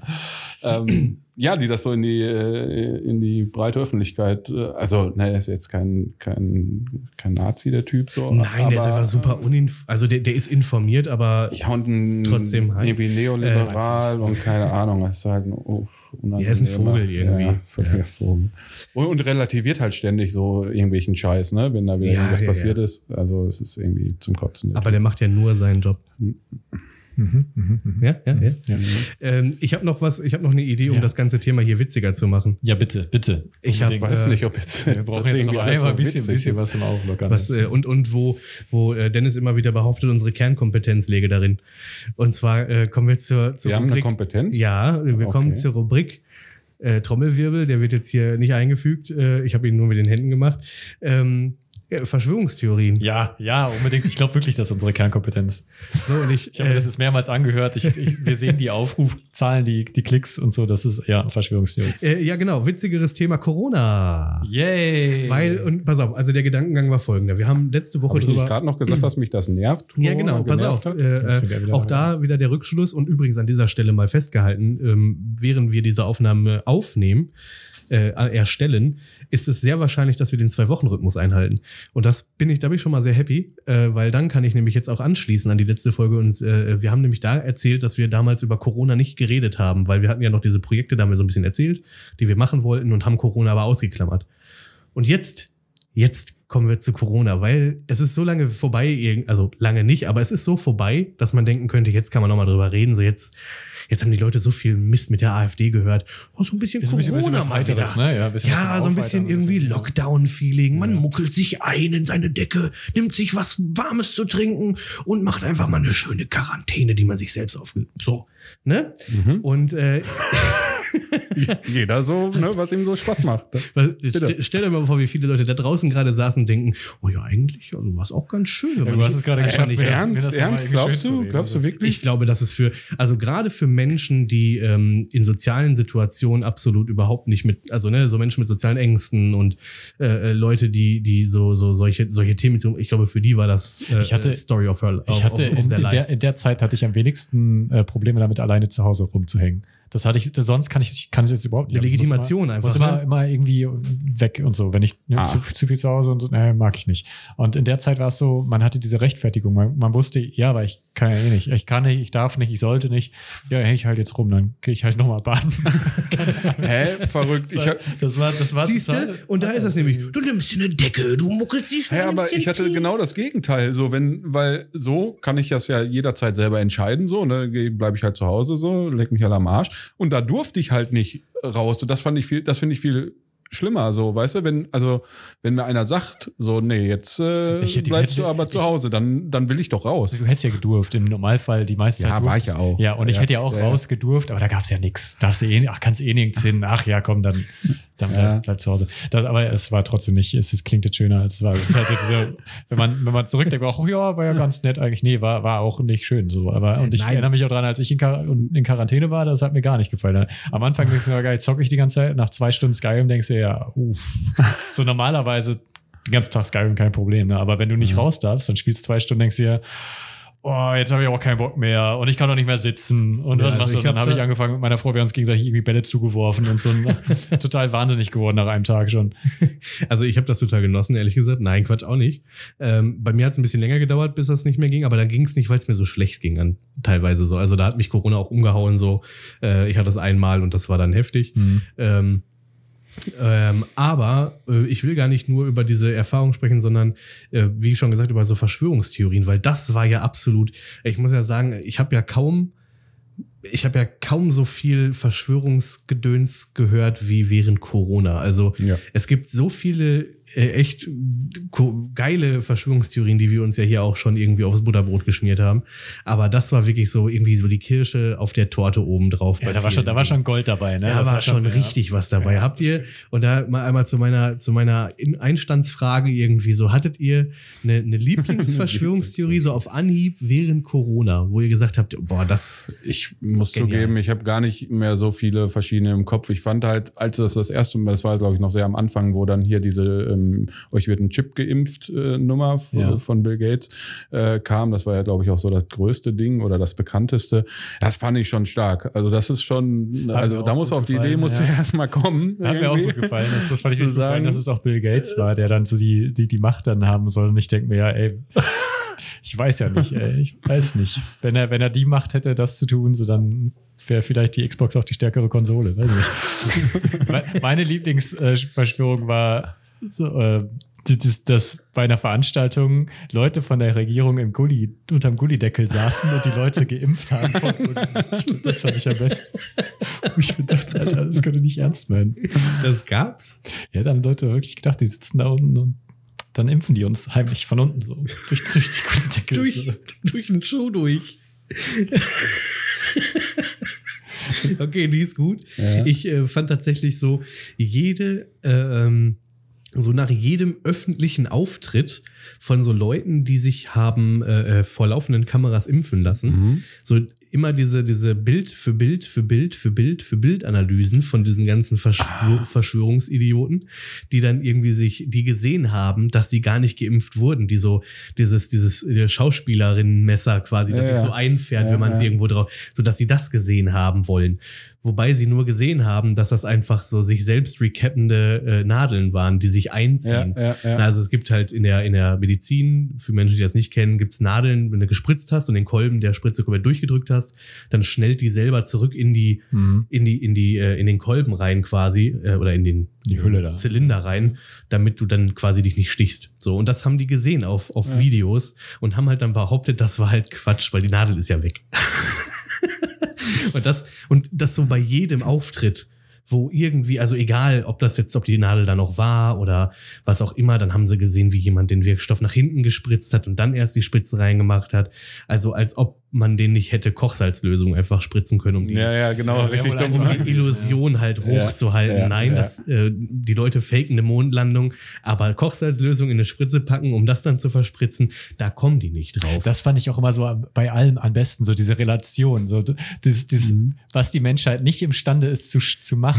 Ähm, ja, die das so in die, äh, in die breite Öffentlichkeit, äh, also, ne, er ist jetzt kein, kein, kein Nazi, der Typ, so. Nein, der ist aber- einfach super uninf also der, der ist informiert, aber Ja, und ein, Trotzdem halt. irgendwie neoliberal Äh, und keine Ahnung, das ist halt ein, oh, Ja, ist ein Vogel irgendwie. Ja, völliger Ja. Vogel. Und, und relativiert halt ständig so irgendwelchen Scheiß, ne, wenn da wieder Ja, irgendwas passiert ist. Also es ist irgendwie zum Kotzen. aber der macht ja nur seinen Job. Mhm, mhm, mhm. Ja, ja, ja. Ja. Ähm, ich habe noch was, ich habe noch eine Idee, um Ja. das ganze Thema hier witziger zu machen. ja, bitte, bitte. Ich hab, ich Unbedingt. weiß äh, nicht, ob jetzt. Wir brauchen jetzt noch einmal ein bisschen, bisschen was zum Auflockern. Was, äh, und, und wo, wo äh, Dennis immer wieder behauptet, unsere Kernkompetenz läge darin. Und zwar äh, kommen wir zur, zur Wir haben eine Kompetenz. Ja, wir Okay. kommen zur Rubrik äh, Trommelwirbel. Der wird jetzt hier nicht eingefügt. Äh, ich habe ihn nur mit den Händen gemacht. Ähm, Verschwörungstheorien. ja, ja, unbedingt. Ich glaube wirklich, das ist unsere Kernkompetenz. So, und ich, Ich habe mir äh, das jetzt mehrmals angehört. Ich, ich, wir sehen die Aufrufzahlen, die, die Klicks und so. Das ist ja Verschwörungstheorie. äh, ja, genau, witzigeres Thema Corona. Yay! Weil, und pass auf, also der Gedankengang war folgender. Wir haben letzte Woche Habe ich drüber. gerade noch gesagt, dass mich das nervt? Ja, Corona genau, pass auf. Äh, äh, ja auch da wieder der Rückschluss und übrigens an dieser Stelle mal festgehalten, ähm, während wir diese Aufnahme aufnehmen, äh, erstellen, ist es sehr wahrscheinlich, dass wir den Zwei-Wochen-Rhythmus einhalten. Und das bin ich, da bin ich schon mal sehr happy, äh, weil dann kann ich nämlich jetzt auch anschließen an die letzte Folge. Und äh, wir haben nämlich da erzählt, dass wir damals über Corona nicht geredet haben, weil wir hatten ja noch diese Projekte, da haben wir so ein bisschen erzählt, die wir machen wollten und haben Corona aber ausgeklammert. Und jetzt, jetzt kommen wir zu Corona, weil es ist so lange vorbei, also lange nicht, aber es ist so vorbei, dass man denken könnte, jetzt kann man noch mal drüber reden. So jetzt, jetzt haben die Leute so viel Mist mit der AfD gehört. Oh, so ein bisschen Ist ein bisschen, bisschen Corona mal Heiteres, ne? Ja, bisschen Ja, so ein bisschen irgendwie Lockdown-Feeling. Man Ja. muckelt sich ein in seine Decke, nimmt sich was Warmes zu trinken und macht einfach mal eine schöne Quarantäne, die man sich selbst aufgibt. So, ne? Mhm. Und äh, Jeder so, ne, was ihm so Spaß macht. Weil, st stell dir mal vor, wie viele Leute da draußen gerade saßen und denken, oh ja, eigentlich, also war es auch ganz schön. Ja, du hast es gerade geschafft, ernst. Ernst, ernst? Glaubst du? Glaubst du Also, wirklich? Ich glaube, das ist für, also gerade für Menschen, die ähm, in sozialen Situationen absolut überhaupt nicht mit, also ne, so Menschen mit sozialen Ängsten und äh, äh, Leute, die, die so, so solche, solche Themen, ich glaube, für die war das äh, Ich hatte- Story of her Ich hatte of, of in, der, in der Zeit hatte ich am wenigsten äh, Probleme damit, alleine zu Hause rumzuhängen. Das hatte ich, sonst kann ich, kann ich jetzt überhaupt nicht. Muss Legitimation immer, einfach, Muss immer, ne? immer irgendwie weg und so. Wenn ich ne, Ah. zu, zu viel zu Hause und so, ne, mag ich nicht. Und in der Zeit war es so, man hatte diese Rechtfertigung. Man, man wusste, ja, aber ich kann ja eh nicht. Ich kann nicht, ich darf nicht, ich sollte nicht. Ja, häng ich halt jetzt rum, dann gehe ich halt nochmal baden. Hä? Verrückt. Ich, hab- das war, das war Siehst du? Und da ist das nämlich, du nimmst dir eine Decke, du muckelst dich Hä, aber ich hatte genau das Gegenteil. So, wenn, weil so kann ich das ja jederzeit selber entscheiden. So, ne, bleibe ich halt zu Hause so, leg mich halt am Arsch. Und da durfte ich halt nicht raus. Und das fand ich viel, das finde ich viel schlimmer, so, weißt du, wenn, also, wenn mir einer sagt, so, nee, jetzt äh, Ich bleibst du aber zu ich- Hause, dann, dann will ich doch raus. Du hättest ja gedurft, im Normalfall die meiste Ja, Zeit. war ich ja auch. Ja, und ich Ja, hätte ja auch ja, ja. rausgedurft, aber da gab es ja nichts. Darfst du eh, ach, kannst eh nirgends hin. Ach ja, komm, dann, dann bleib, Ja. bleib zu Hause. Das, aber es war trotzdem nicht, es, es klingt jetzt schöner als es war. Es halt so wenn man, wenn man zurückdenkt, war auch, oh ja, war ja ganz nett eigentlich. Nee, war, war auch nicht schön so. Aber, und ich Nein. erinnere mich auch dran, als ich in, Quar in Quarantäne war, das hat mir gar nicht gefallen. Am Anfang denkst du, ja, geil, zocke ich die ganze Zeit. Nach zwei Stunden Skyrim denkst du, ja, uff. So normalerweise den ganzen Tag Skyrim kein Problem, ne? aber wenn du nicht raus darfst, dann spielst du zwei Stunden, denkst du dir, oh, jetzt habe ich auch keinen Bock mehr und ich kann doch nicht mehr sitzen. Und Ja, was also machst du? ich Und dann hab habe ich da- angefangen mit meiner Frau, wir haben uns gegenseitig irgendwie Bälle zugeworfen und so total wahnsinnig geworden nach einem Tag schon. Also ich habe das total genossen, ehrlich gesagt. Nein, Quatsch, auch nicht. Ähm, bei mir hat es ein bisschen länger gedauert, bis das nicht mehr ging, aber dann ging es nicht, weil es mir so schlecht ging, an, teilweise so. Also da hat mich Corona auch umgehauen so. Äh, ich hatte das einmal und das war dann heftig. Ähm, ähm, aber äh, ich will gar nicht nur über diese Erfahrung sprechen, sondern äh, wie schon gesagt über so Verschwörungstheorien, weil das war ja absolut. Ich muss ja sagen, ich habe ja kaum, ich habe ja kaum so viel Verschwörungsgedöns gehört wie während Corona. Also Ja. es gibt so viele echt ko- geile Verschwörungstheorien, die wir uns ja hier auch schon irgendwie aufs Butterbrot geschmiert haben. Aber das war wirklich so irgendwie so die Kirsche auf der Torte oben drauf. Ja, da war, schon, da war schon Gold dabei, ne? Da Das war schon ja. richtig was dabei. Ja, Habt ihr, stimmt. und da mal einmal zu meiner, zu meiner In- Einstandsfrage irgendwie so, hattet ihr eine, eine Lieblingsverschwörungstheorie so auf Anhieb während Corona, wo ihr gesagt habt, boah, das, Ich muss Genial. zugeben, ich habe gar nicht mehr so viele verschiedene im Kopf. Ich fand halt, als das das erste Mal, das war glaube ich noch sehr am Anfang, wo dann hier diese ähm, euch wird ein Chip geimpft äh, Nummer f- Ja. von Bill Gates äh, kam. Das war ja glaube ich auch so das größte Ding oder das bekannteste. Das fand ich schon stark. Also das ist schon, mir also da muss auf die gefallen, Idee muss ja. erstmal kommen. Hat mir auch irgendwie. gut gefallen. Das, das fand ich gut gefallen, sagen. dass es auch Bill Gates war, der dann so die, die, die Macht dann haben soll. Und ich denke mir, ja, ey, ich weiß ja nicht, ey, ich weiß nicht. Wenn er, wenn er die Macht hätte, das zu tun, so dann wäre vielleicht die Xbox auch die stärkere Konsole. Weiß nicht. Me- Meine Lieblingsverschwörung war so, äh, das, das bei einer Veranstaltung Leute von der Regierung im Gully, unterm Gullideckel saßen und die Leute geimpft haben. Das fand ich am besten. Und ich dachte, Alter, das könnte nicht ernst meinen. das gab's? Ja, da haben Leute wirklich gedacht, die sitzen da unten und dann impfen die uns heimlich von unten so. Durch, durch die Gullideckel. Durch, durch den Schuh durch. okay, die ist gut. Ja. Ich äh, fand tatsächlich so, jede, ähm, so nach jedem öffentlichen Auftritt von so Leuten, die sich haben äh, äh, vor laufenden Kameras impfen lassen, Mhm. so immer diese, diese Bild für Bild für Bild für Bild für Bild Analysen von diesen ganzen Verschwör Verschwörungsidioten, die dann irgendwie sich, die gesehen haben, dass die gar nicht geimpft wurden, die so dieses, dieses äh, Schauspielerinnenmesser quasi, das Ja, sich so einfährt, Ja, wenn man ja. irgendwo drauf, so dass sie das gesehen haben wollen. Wobei sie nur gesehen haben, dass das einfach so sich selbst recappende äh, Nadeln waren, die sich einziehen. Ja, ja, ja. Also es gibt halt in der, in der Medizin, für Menschen, die das nicht kennen, gibt's Nadeln, wenn du gespritzt hast und den Kolben der Spritze komplett durchgedrückt hast, dann schnellt die selber zurück in die, Mhm. in die, in die, äh, in den Kolben rein quasi, äh, oder in den Die Hülle da. Zylinder rein, damit du dann quasi dich nicht stichst. So, und das haben die gesehen auf, auf Videos und haben halt dann behauptet, das war halt Quatsch, weil die Nadel ist ja weg. und das, und das so bei jedem Auftritt wo irgendwie, also egal, ob das jetzt, ob die Nadel da noch war oder was auch immer, dann haben sie gesehen, wie jemand den Wirkstoff nach hinten gespritzt hat und dann erst die Spritze reingemacht hat. Also als ob man den nicht hätte Kochsalzlösung einfach spritzen können, um die, Ja, ja, genau, Ja, richtig um die Illusion halt hochzuhalten. ja, Nein, ja. das, äh, die Leute faken eine Mondlandung, aber Kochsalzlösung in eine Spritze packen, um das dann zu verspritzen, da kommen die nicht drauf. Das fand ich auch immer so bei allem am besten, so diese Relation, so d- dieses, dieses, Mhm. was die Menschheit nicht imstande ist zu, zu machen,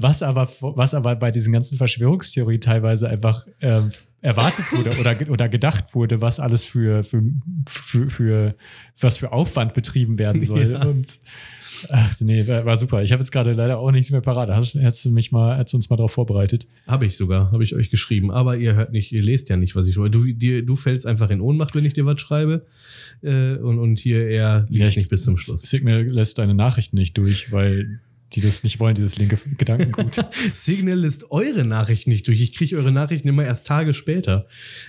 was aber, was aber bei diesen ganzen Verschwörungstheorien teilweise einfach ähm, erwartet wurde oder, oder gedacht wurde, was alles für, für, für, für was für Aufwand betrieben werden soll. Ja. Und ach nee, war, war super. Ich habe jetzt gerade leider auch nichts mehr parat. Hast, hättest du mich mal, du uns mal darauf vorbereitet? Habe ich sogar, habe ich euch geschrieben. Aber ihr hört nicht, ihr lest ja nicht, was ich wollte. Du, dir, du fällst einfach in Ohnmacht, wenn ich dir was schreibe. Äh, und, und hier er liest Ja, ich- nicht bis zum Schluss. Signal lässt deine Nachrichten nicht durch, weil die das nicht wollen, dieses linke Gedankengut. Signal lässt eure Nachrichten nicht durch. Ich kriege eure Nachrichten immer erst Tage später.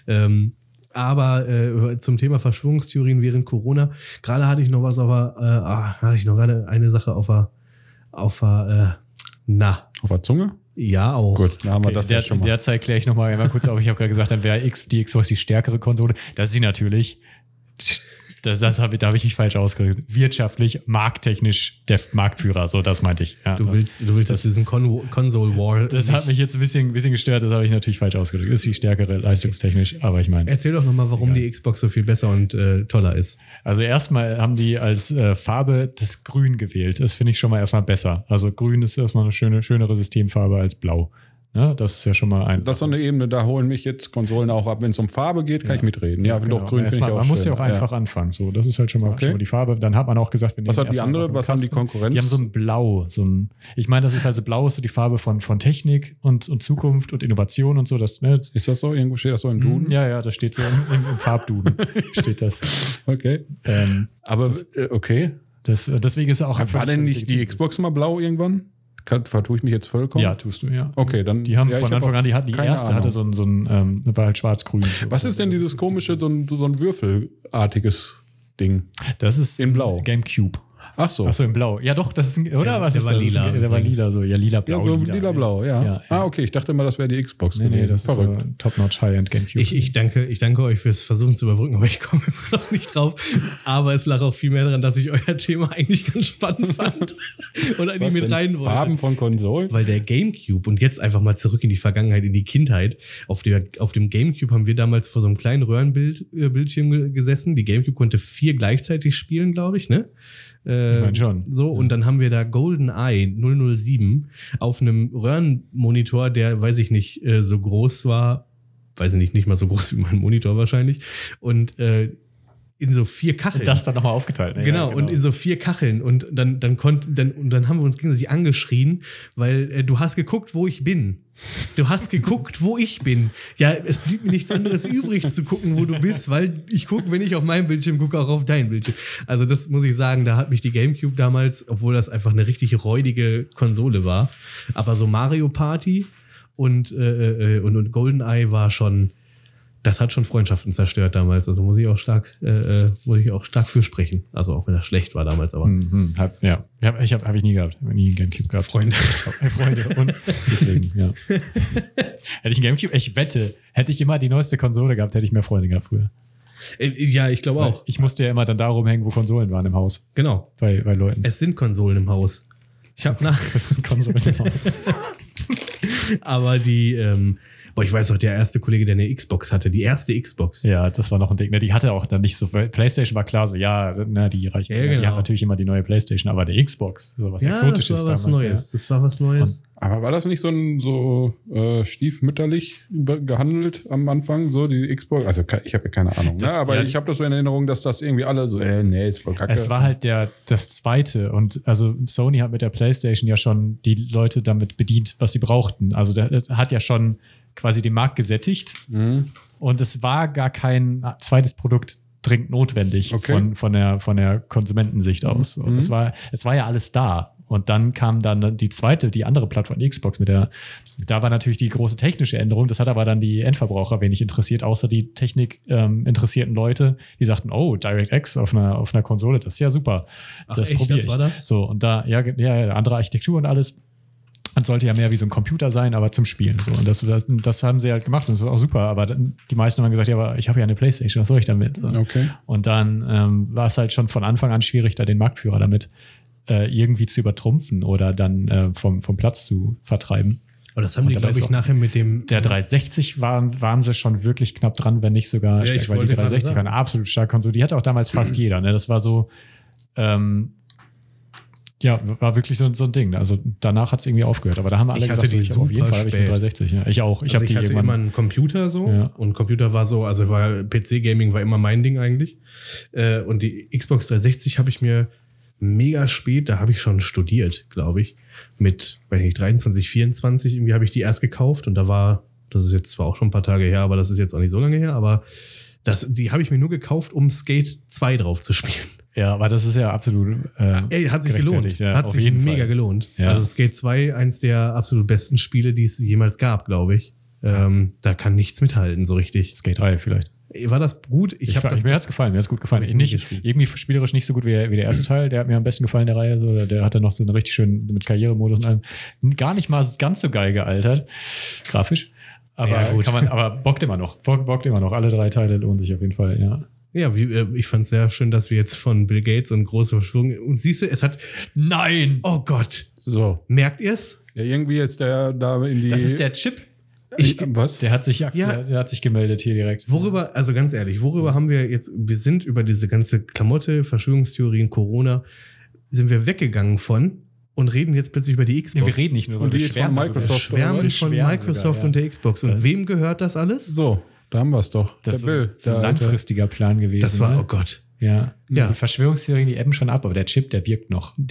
Ähm, aber äh, zum Thema Verschwörungstheorien während Corona, gerade hatte ich noch was auf der, äh, ah, hatte ich noch gerade eine Sache auf der, auf der, äh, na, Auf der Zunge? ja auch. Gut, dann haben wir das der, ja schon mal. Derzeit kläre ich nochmal einmal kurz auf. Ich habe gerade gesagt, dann wäre X, die Xbox die stärkere Konsole. Das ist sie natürlich. Das, das hab ich, da habe ich mich falsch ausgedrückt. Wirtschaftlich, markttechnisch der Marktführer, so das meinte ich. Ja. Du willst, du willst, dass diesen Con Console War. das hat mich jetzt ein bisschen, ein bisschen gestört, das habe ich natürlich falsch ausgedrückt. Ist die stärkere leistungstechnisch, aber ich meine. Erzähl doch nochmal, warum die Xbox so viel besser und äh, toller ist. Also erstmal haben die als äh, Farbe das Grün gewählt. Das finde ich schon mal erstmal besser. Also Grün ist erstmal eine schöne, schönere Systemfarbe als Blau. Ne? Das ist ja schon mal ein. Das ist so eine Ebene, da holen mich jetzt Konsolen auch ab. Wenn es um Farbe geht, kann ich mitreden. Ja, Genau. doch, grün finde ich auch Man muss ja auch einfach anfangen. So, das ist halt schon mal, Okay. schon mal die Farbe. Dann hat man auch gesagt, wir Was nehmen hat die andere? Was haben die. Konkurrenz? Die haben so ein Blau. So ein, ich meine, das ist also Blau ist so die Farbe von, von Technik und, und Zukunft und Innovation und so. Das, ne? Ist das so? Irgendwo steht das so im Duden? Ja, ja, das steht so im, im, im Farbduden. steht das. Okay. Ähm, Aber äh, okay. das. Deswegen ist auch. War denn nicht die Xbox mal blau irgendwann? Kann, vertue ich mich jetzt vollkommen? Ja, tust du, ja. Okay, dann. Die haben ja, von Anfang an, die hatten die erste, Ahnung. hatte so ein, so ein ähm, war halt schwarz-grün. Was ist denn dieses komische, so ein, so ein Würfelartiges Ding? Das ist In Blau. Gamecube. Ach so. Achso, in Blau. Ja, doch, das ist ein, oder? Ja, was der ist war das? lila Der war lila, so. Ja, lila-blau. ja, so lila-blau, ja. Ja, ja. Ah, okay. Ich dachte immer, das wäre die Xbox. Nee, nee, das ist so Top-Notch High-End Gamecube. Ich, ich, danke, ich danke euch fürs Versuchen zu überbrücken, aber ich komme immer noch nicht drauf. Aber es lag auch viel mehr daran, dass ich euer Thema eigentlich ganz spannend fand und eigentlich mit rein wollte. Farben von Konsolen? Weil der Gamecube und jetzt einfach mal zurück in die Vergangenheit, in die Kindheit. Auf, der, auf dem Gamecube haben wir damals vor so einem kleinen Röhrenbild äh, gesessen. Die Gamecube konnte vier gleichzeitig spielen, glaube ich, ne? Äh, Ich mein schon. So, und dann haben wir da GoldenEye 007 auf einem Röhrenmonitor, der, weiß ich nicht, äh, so groß war, weiß ich nicht, nicht mal so groß wie mein Monitor wahrscheinlich. Und äh, in so vier Kacheln. das dann nochmal aufgeteilt. ne? Genau, Ja, und in so vier Kacheln. Und dann, dann konnten, dann, und dann haben wir uns gegenseitig angeschrien, weil äh, du hast geguckt, wo ich bin. Du hast geguckt, wo ich bin. Ja, es blieb mir nichts anderes übrig zu gucken, wo du bist, weil ich gucke, wenn ich auf meinem Bildschirm gucke, auch auf dein Bildschirm. Also das muss ich sagen, da hat mich die GameCube damals, obwohl das einfach eine richtig räudige Konsole war, aber so Mario Party und, äh, äh, und, und GoldenEye war schon, das hat schon Freundschaften zerstört damals. Also muss ich auch stark, äh, äh, muss ich auch stark für sprechen. Also auch wenn das schlecht war damals, aber Mhm, hab, ja, ja ich habe hab ich nie gehabt. Hab nie einen Gamecube gehabt. Freunde. Freunde. Und deswegen, ja. hätte ich einen Gamecube, ich wette, hätte ich immer die neueste Konsole gehabt, hätte ich mehr Freunde gehabt früher. Äh, ja, ich glaube auch. Ich musste ja immer dann darum hängen, wo Konsolen waren im Haus. Genau. Bei, bei Leuten. Es sind Konsolen im Haus. Ich habe nach, Das sind Konsolen im Haus. aber die, ähm, boah, ich weiß doch, der erste Kollege, der eine Xbox hatte, die erste Xbox. Ja, das war noch ein Ding. Ne, die hatte auch dann nicht so. PlayStation war klar so, ja, na, die reichen. Ja, Die genau. haben natürlich immer die neue PlayStation, aber der Xbox, so was Exotisches das war was damals. Neues. Das war was Neues. Aber war das nicht so ein so äh, stiefmütterlich gehandelt am Anfang, so die Xbox? Also ich habe ja keine Ahnung, Das- ne? aber ja, ich habe das so in Erinnerung, dass das irgendwie alle so, äh, nee, ist voll kacke. Es war halt der, das zweite und also Sony hat mit der PlayStation ja schon die Leute damit bedient, was sie brauchten. Also der, der hat ja schon quasi den Markt gesättigt Mhm. und es war gar kein zweites Produkt dringend notwendig Okay. von, von, der, von der Konsumentensicht aus. Und Mhm. es, war, es war ja alles da. Und dann kam dann die zweite, die andere Plattform, die Xbox, mit der, da war natürlich die große technische Änderung. Das hat aber dann die Endverbraucher wenig interessiert, außer die Technik ähm, interessierten Leute, die sagten, oh, DirectX auf einer, auf einer Konsole, das ist ja super. Ach das probiere ich. war das? So, und da, ja, ja, andere Architektur und alles. Und sollte ja mehr wie so ein Computer sein, aber zum Spielen. So. Und das, das, das haben sie halt gemacht und das war auch super. Aber dann, die meisten haben gesagt, ja, aber ich habe ja eine Playstation, was soll ich damit? So. Okay. Und dann ähm, war es halt schon von Anfang an schwierig, da den Marktführer damit äh, irgendwie zu übertrumpfen oder dann äh, vom, vom Platz zu vertreiben. Aber das haben Und die, glaube ich, nachher mit dem. Der 360 waren, waren sie schon wirklich knapp dran, wenn nicht sogar Ja, ich stärker, weil die wollte gerade 360 war eine absolut starke Konsole. Die hatte auch damals fast jeder. Ne? Das war so, ähm, ja, war wirklich so, so ein Ding. Also danach hat es irgendwie aufgehört. Aber da haben alle Ich gesagt, so, ich auf jeden Fall habe ich eine spät. 360. Ja. Ich auch. Ich also habe ich hatte immer einen Computer so Ja. und Computer war so, also war PC-Gaming war immer mein Ding eigentlich. Äh, und die Xbox 360 habe ich mir mega spät, da habe ich schon studiert, glaube ich. Mit, weiß nicht, 23, 24, irgendwie habe ich die erst gekauft und da war, das ist jetzt zwar auch schon ein paar Tage her, aber das ist jetzt auch nicht so lange her, aber das, die habe ich mir nur gekauft, um Skate 2 drauf zu spielen. Ja, aber das ist ja absolut. Äh, Ey, hat sich gelohnt. Ja, hat sich mega Fall. gelohnt. Ja. Also Skate 2, eins der absolut besten Spiele, die es jemals gab, glaube ich. Ähm, da kann nichts mithalten, so richtig. Skate 3 vielleicht. War das gut? Ich, Ich, habe das. mir hat's gefallen, mir hat's gut gefallen. Hab ich Nicht, gespielt. irgendwie spielerisch nicht so gut wie, wie der erste Teil. Der hat mir am besten gefallen, der Reihe. So, der, der hatte noch so eine richtig schön mit Karrieremodus und allem. Gar nicht mal ganz so geil gealtert, grafisch. Aber Ja, kann man, aber bockt immer noch. Bock, bockt immer noch. Alle drei Teile lohnen sich auf jeden Fall, ja. Ja, wie, äh, ich fand es sehr schön, dass wir jetzt von Bill Gates und große Verschwörung. Und siehst du, es hat. Nein! Oh Gott, So. merkt ihr es? Ja, irgendwie ist der da in die. Das ist der Chip. Ich, was? Der hat sich, Ja. der, hat sich gemeldet hier direkt. Worüber, also ganz ehrlich, worüber haben wir jetzt, wir sind über diese ganze Klamotte, Verschwörungstheorien, Corona, sind wir weggegangen von und reden jetzt plötzlich über die Xbox. Ja, wir reden nicht nur Und wir die von. Microsoft Wir schwärmen von Microsoft sogar, und ja. der Xbox. Und Das- wem gehört das alles? So, da haben wir es doch. Das der Bill. ist so ein langfristiger Plan gewesen. Das war, ne? oh Gott. Ja. Ja. Die Verschwörungstheorien, die ebben schon ab, aber der Chip, der wirkt noch.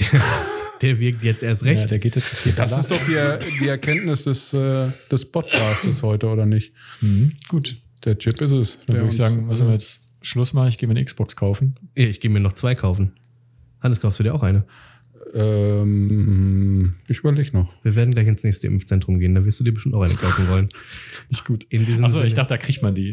Der wirkt jetzt erst recht. Ja, der geht jetzt, das geht Das ist doch die, die Erkenntnis des, äh, des Podcasts heute, oder nicht? Mhm. Gut. Der Chip ist es. Dann würde ich sagen, müssen wir jetzt Schluss machen. Ich gehe mir eine Xbox kaufen. Ja, ich gehe mir noch zwei kaufen. Hannes, kaufst du dir auch eine? Ähm, ich überlege noch. Wir werden gleich ins nächste Impfzentrum gehen, da wirst du dir bestimmt auch eine kaufen wollen. Ist gut. In diesem Achso, ich dachte, da kriegt man die.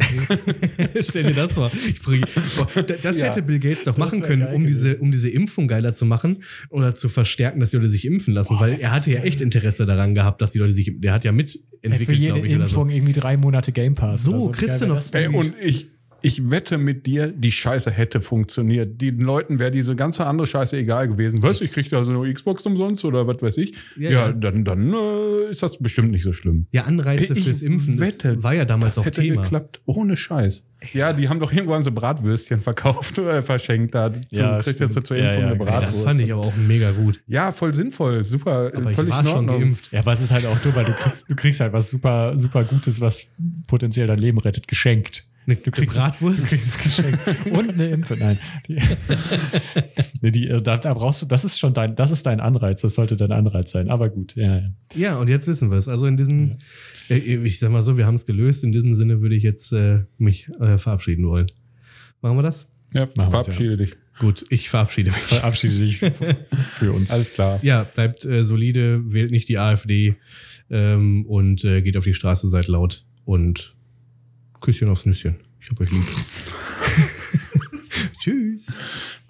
Stell dir das vor. Ich bring, boah, da- das Ja. hätte Bill Gates doch machen können, um diese, um diese Impfung geiler zu machen oder zu verstärken, dass die Leute sich impfen lassen, Boah, weil er hatte ja echt Interesse daran gehabt, dass die Leute sich, der hat ja Für mitentwickelt, jede glaube ich, oder Impfung irgendwie drei Monate Game Pass. So, so. kriegst Geil du noch-? Ey, und ich, ich wette mit dir, die Scheiße hätte funktioniert. Den Leuten wäre diese ganze andere Scheiße egal gewesen. Was, ich krieg da so eine Xbox umsonst oder was weiß ich? Ja, Ja, ja. dann, dann äh, ist das bestimmt nicht so schlimm. Ja, Anreize Ich fürs Impfen, das wette, war ja damals Das auch hätte Thema. geklappt, ohne Scheiß. Ja, die haben doch irgendwann so Bratwürstchen verkauft oder verschenkt da. Ja, kriegst du zur Ja, Impfung ja, eine geil. Ey, Bratwurst. das fand ich aber auch mega gut. Ja, voll sinnvoll, super, Aber ich völlig war in schon geimpft. Ja, aber es ist halt auch dumm, weil du kriegst, du kriegst halt was super, super Gutes, was potenziell dein Leben rettet, geschenkt. Eine Du kriegst Bratwurst? Es, du kriegst es geschenkt. Und eine Impfe. Nein. Die, nee, die, äh, da, da brauchst du, das ist schon dein, das ist dein Anreiz. Das sollte dein Anreiz sein. Aber gut, ja, ja. Ja, und jetzt wissen wir es. Also in diesem, äh, ich sag mal so, wir haben es gelöst. In diesem Sinne würde ich jetzt äh, mich äh, verabschieden wollen. Machen wir das? Ja, wir's, verabschiede dich. Gut, ich verabschiede mich. Verabschiede dich für uns. Alles klar. Ja, bleibt äh, solide, wählt nicht die AfD ähm, und äh, geht auf die Straße, seid laut und Küsschen aufs Nüsschen. Ich hab euch lieb. Tschüss.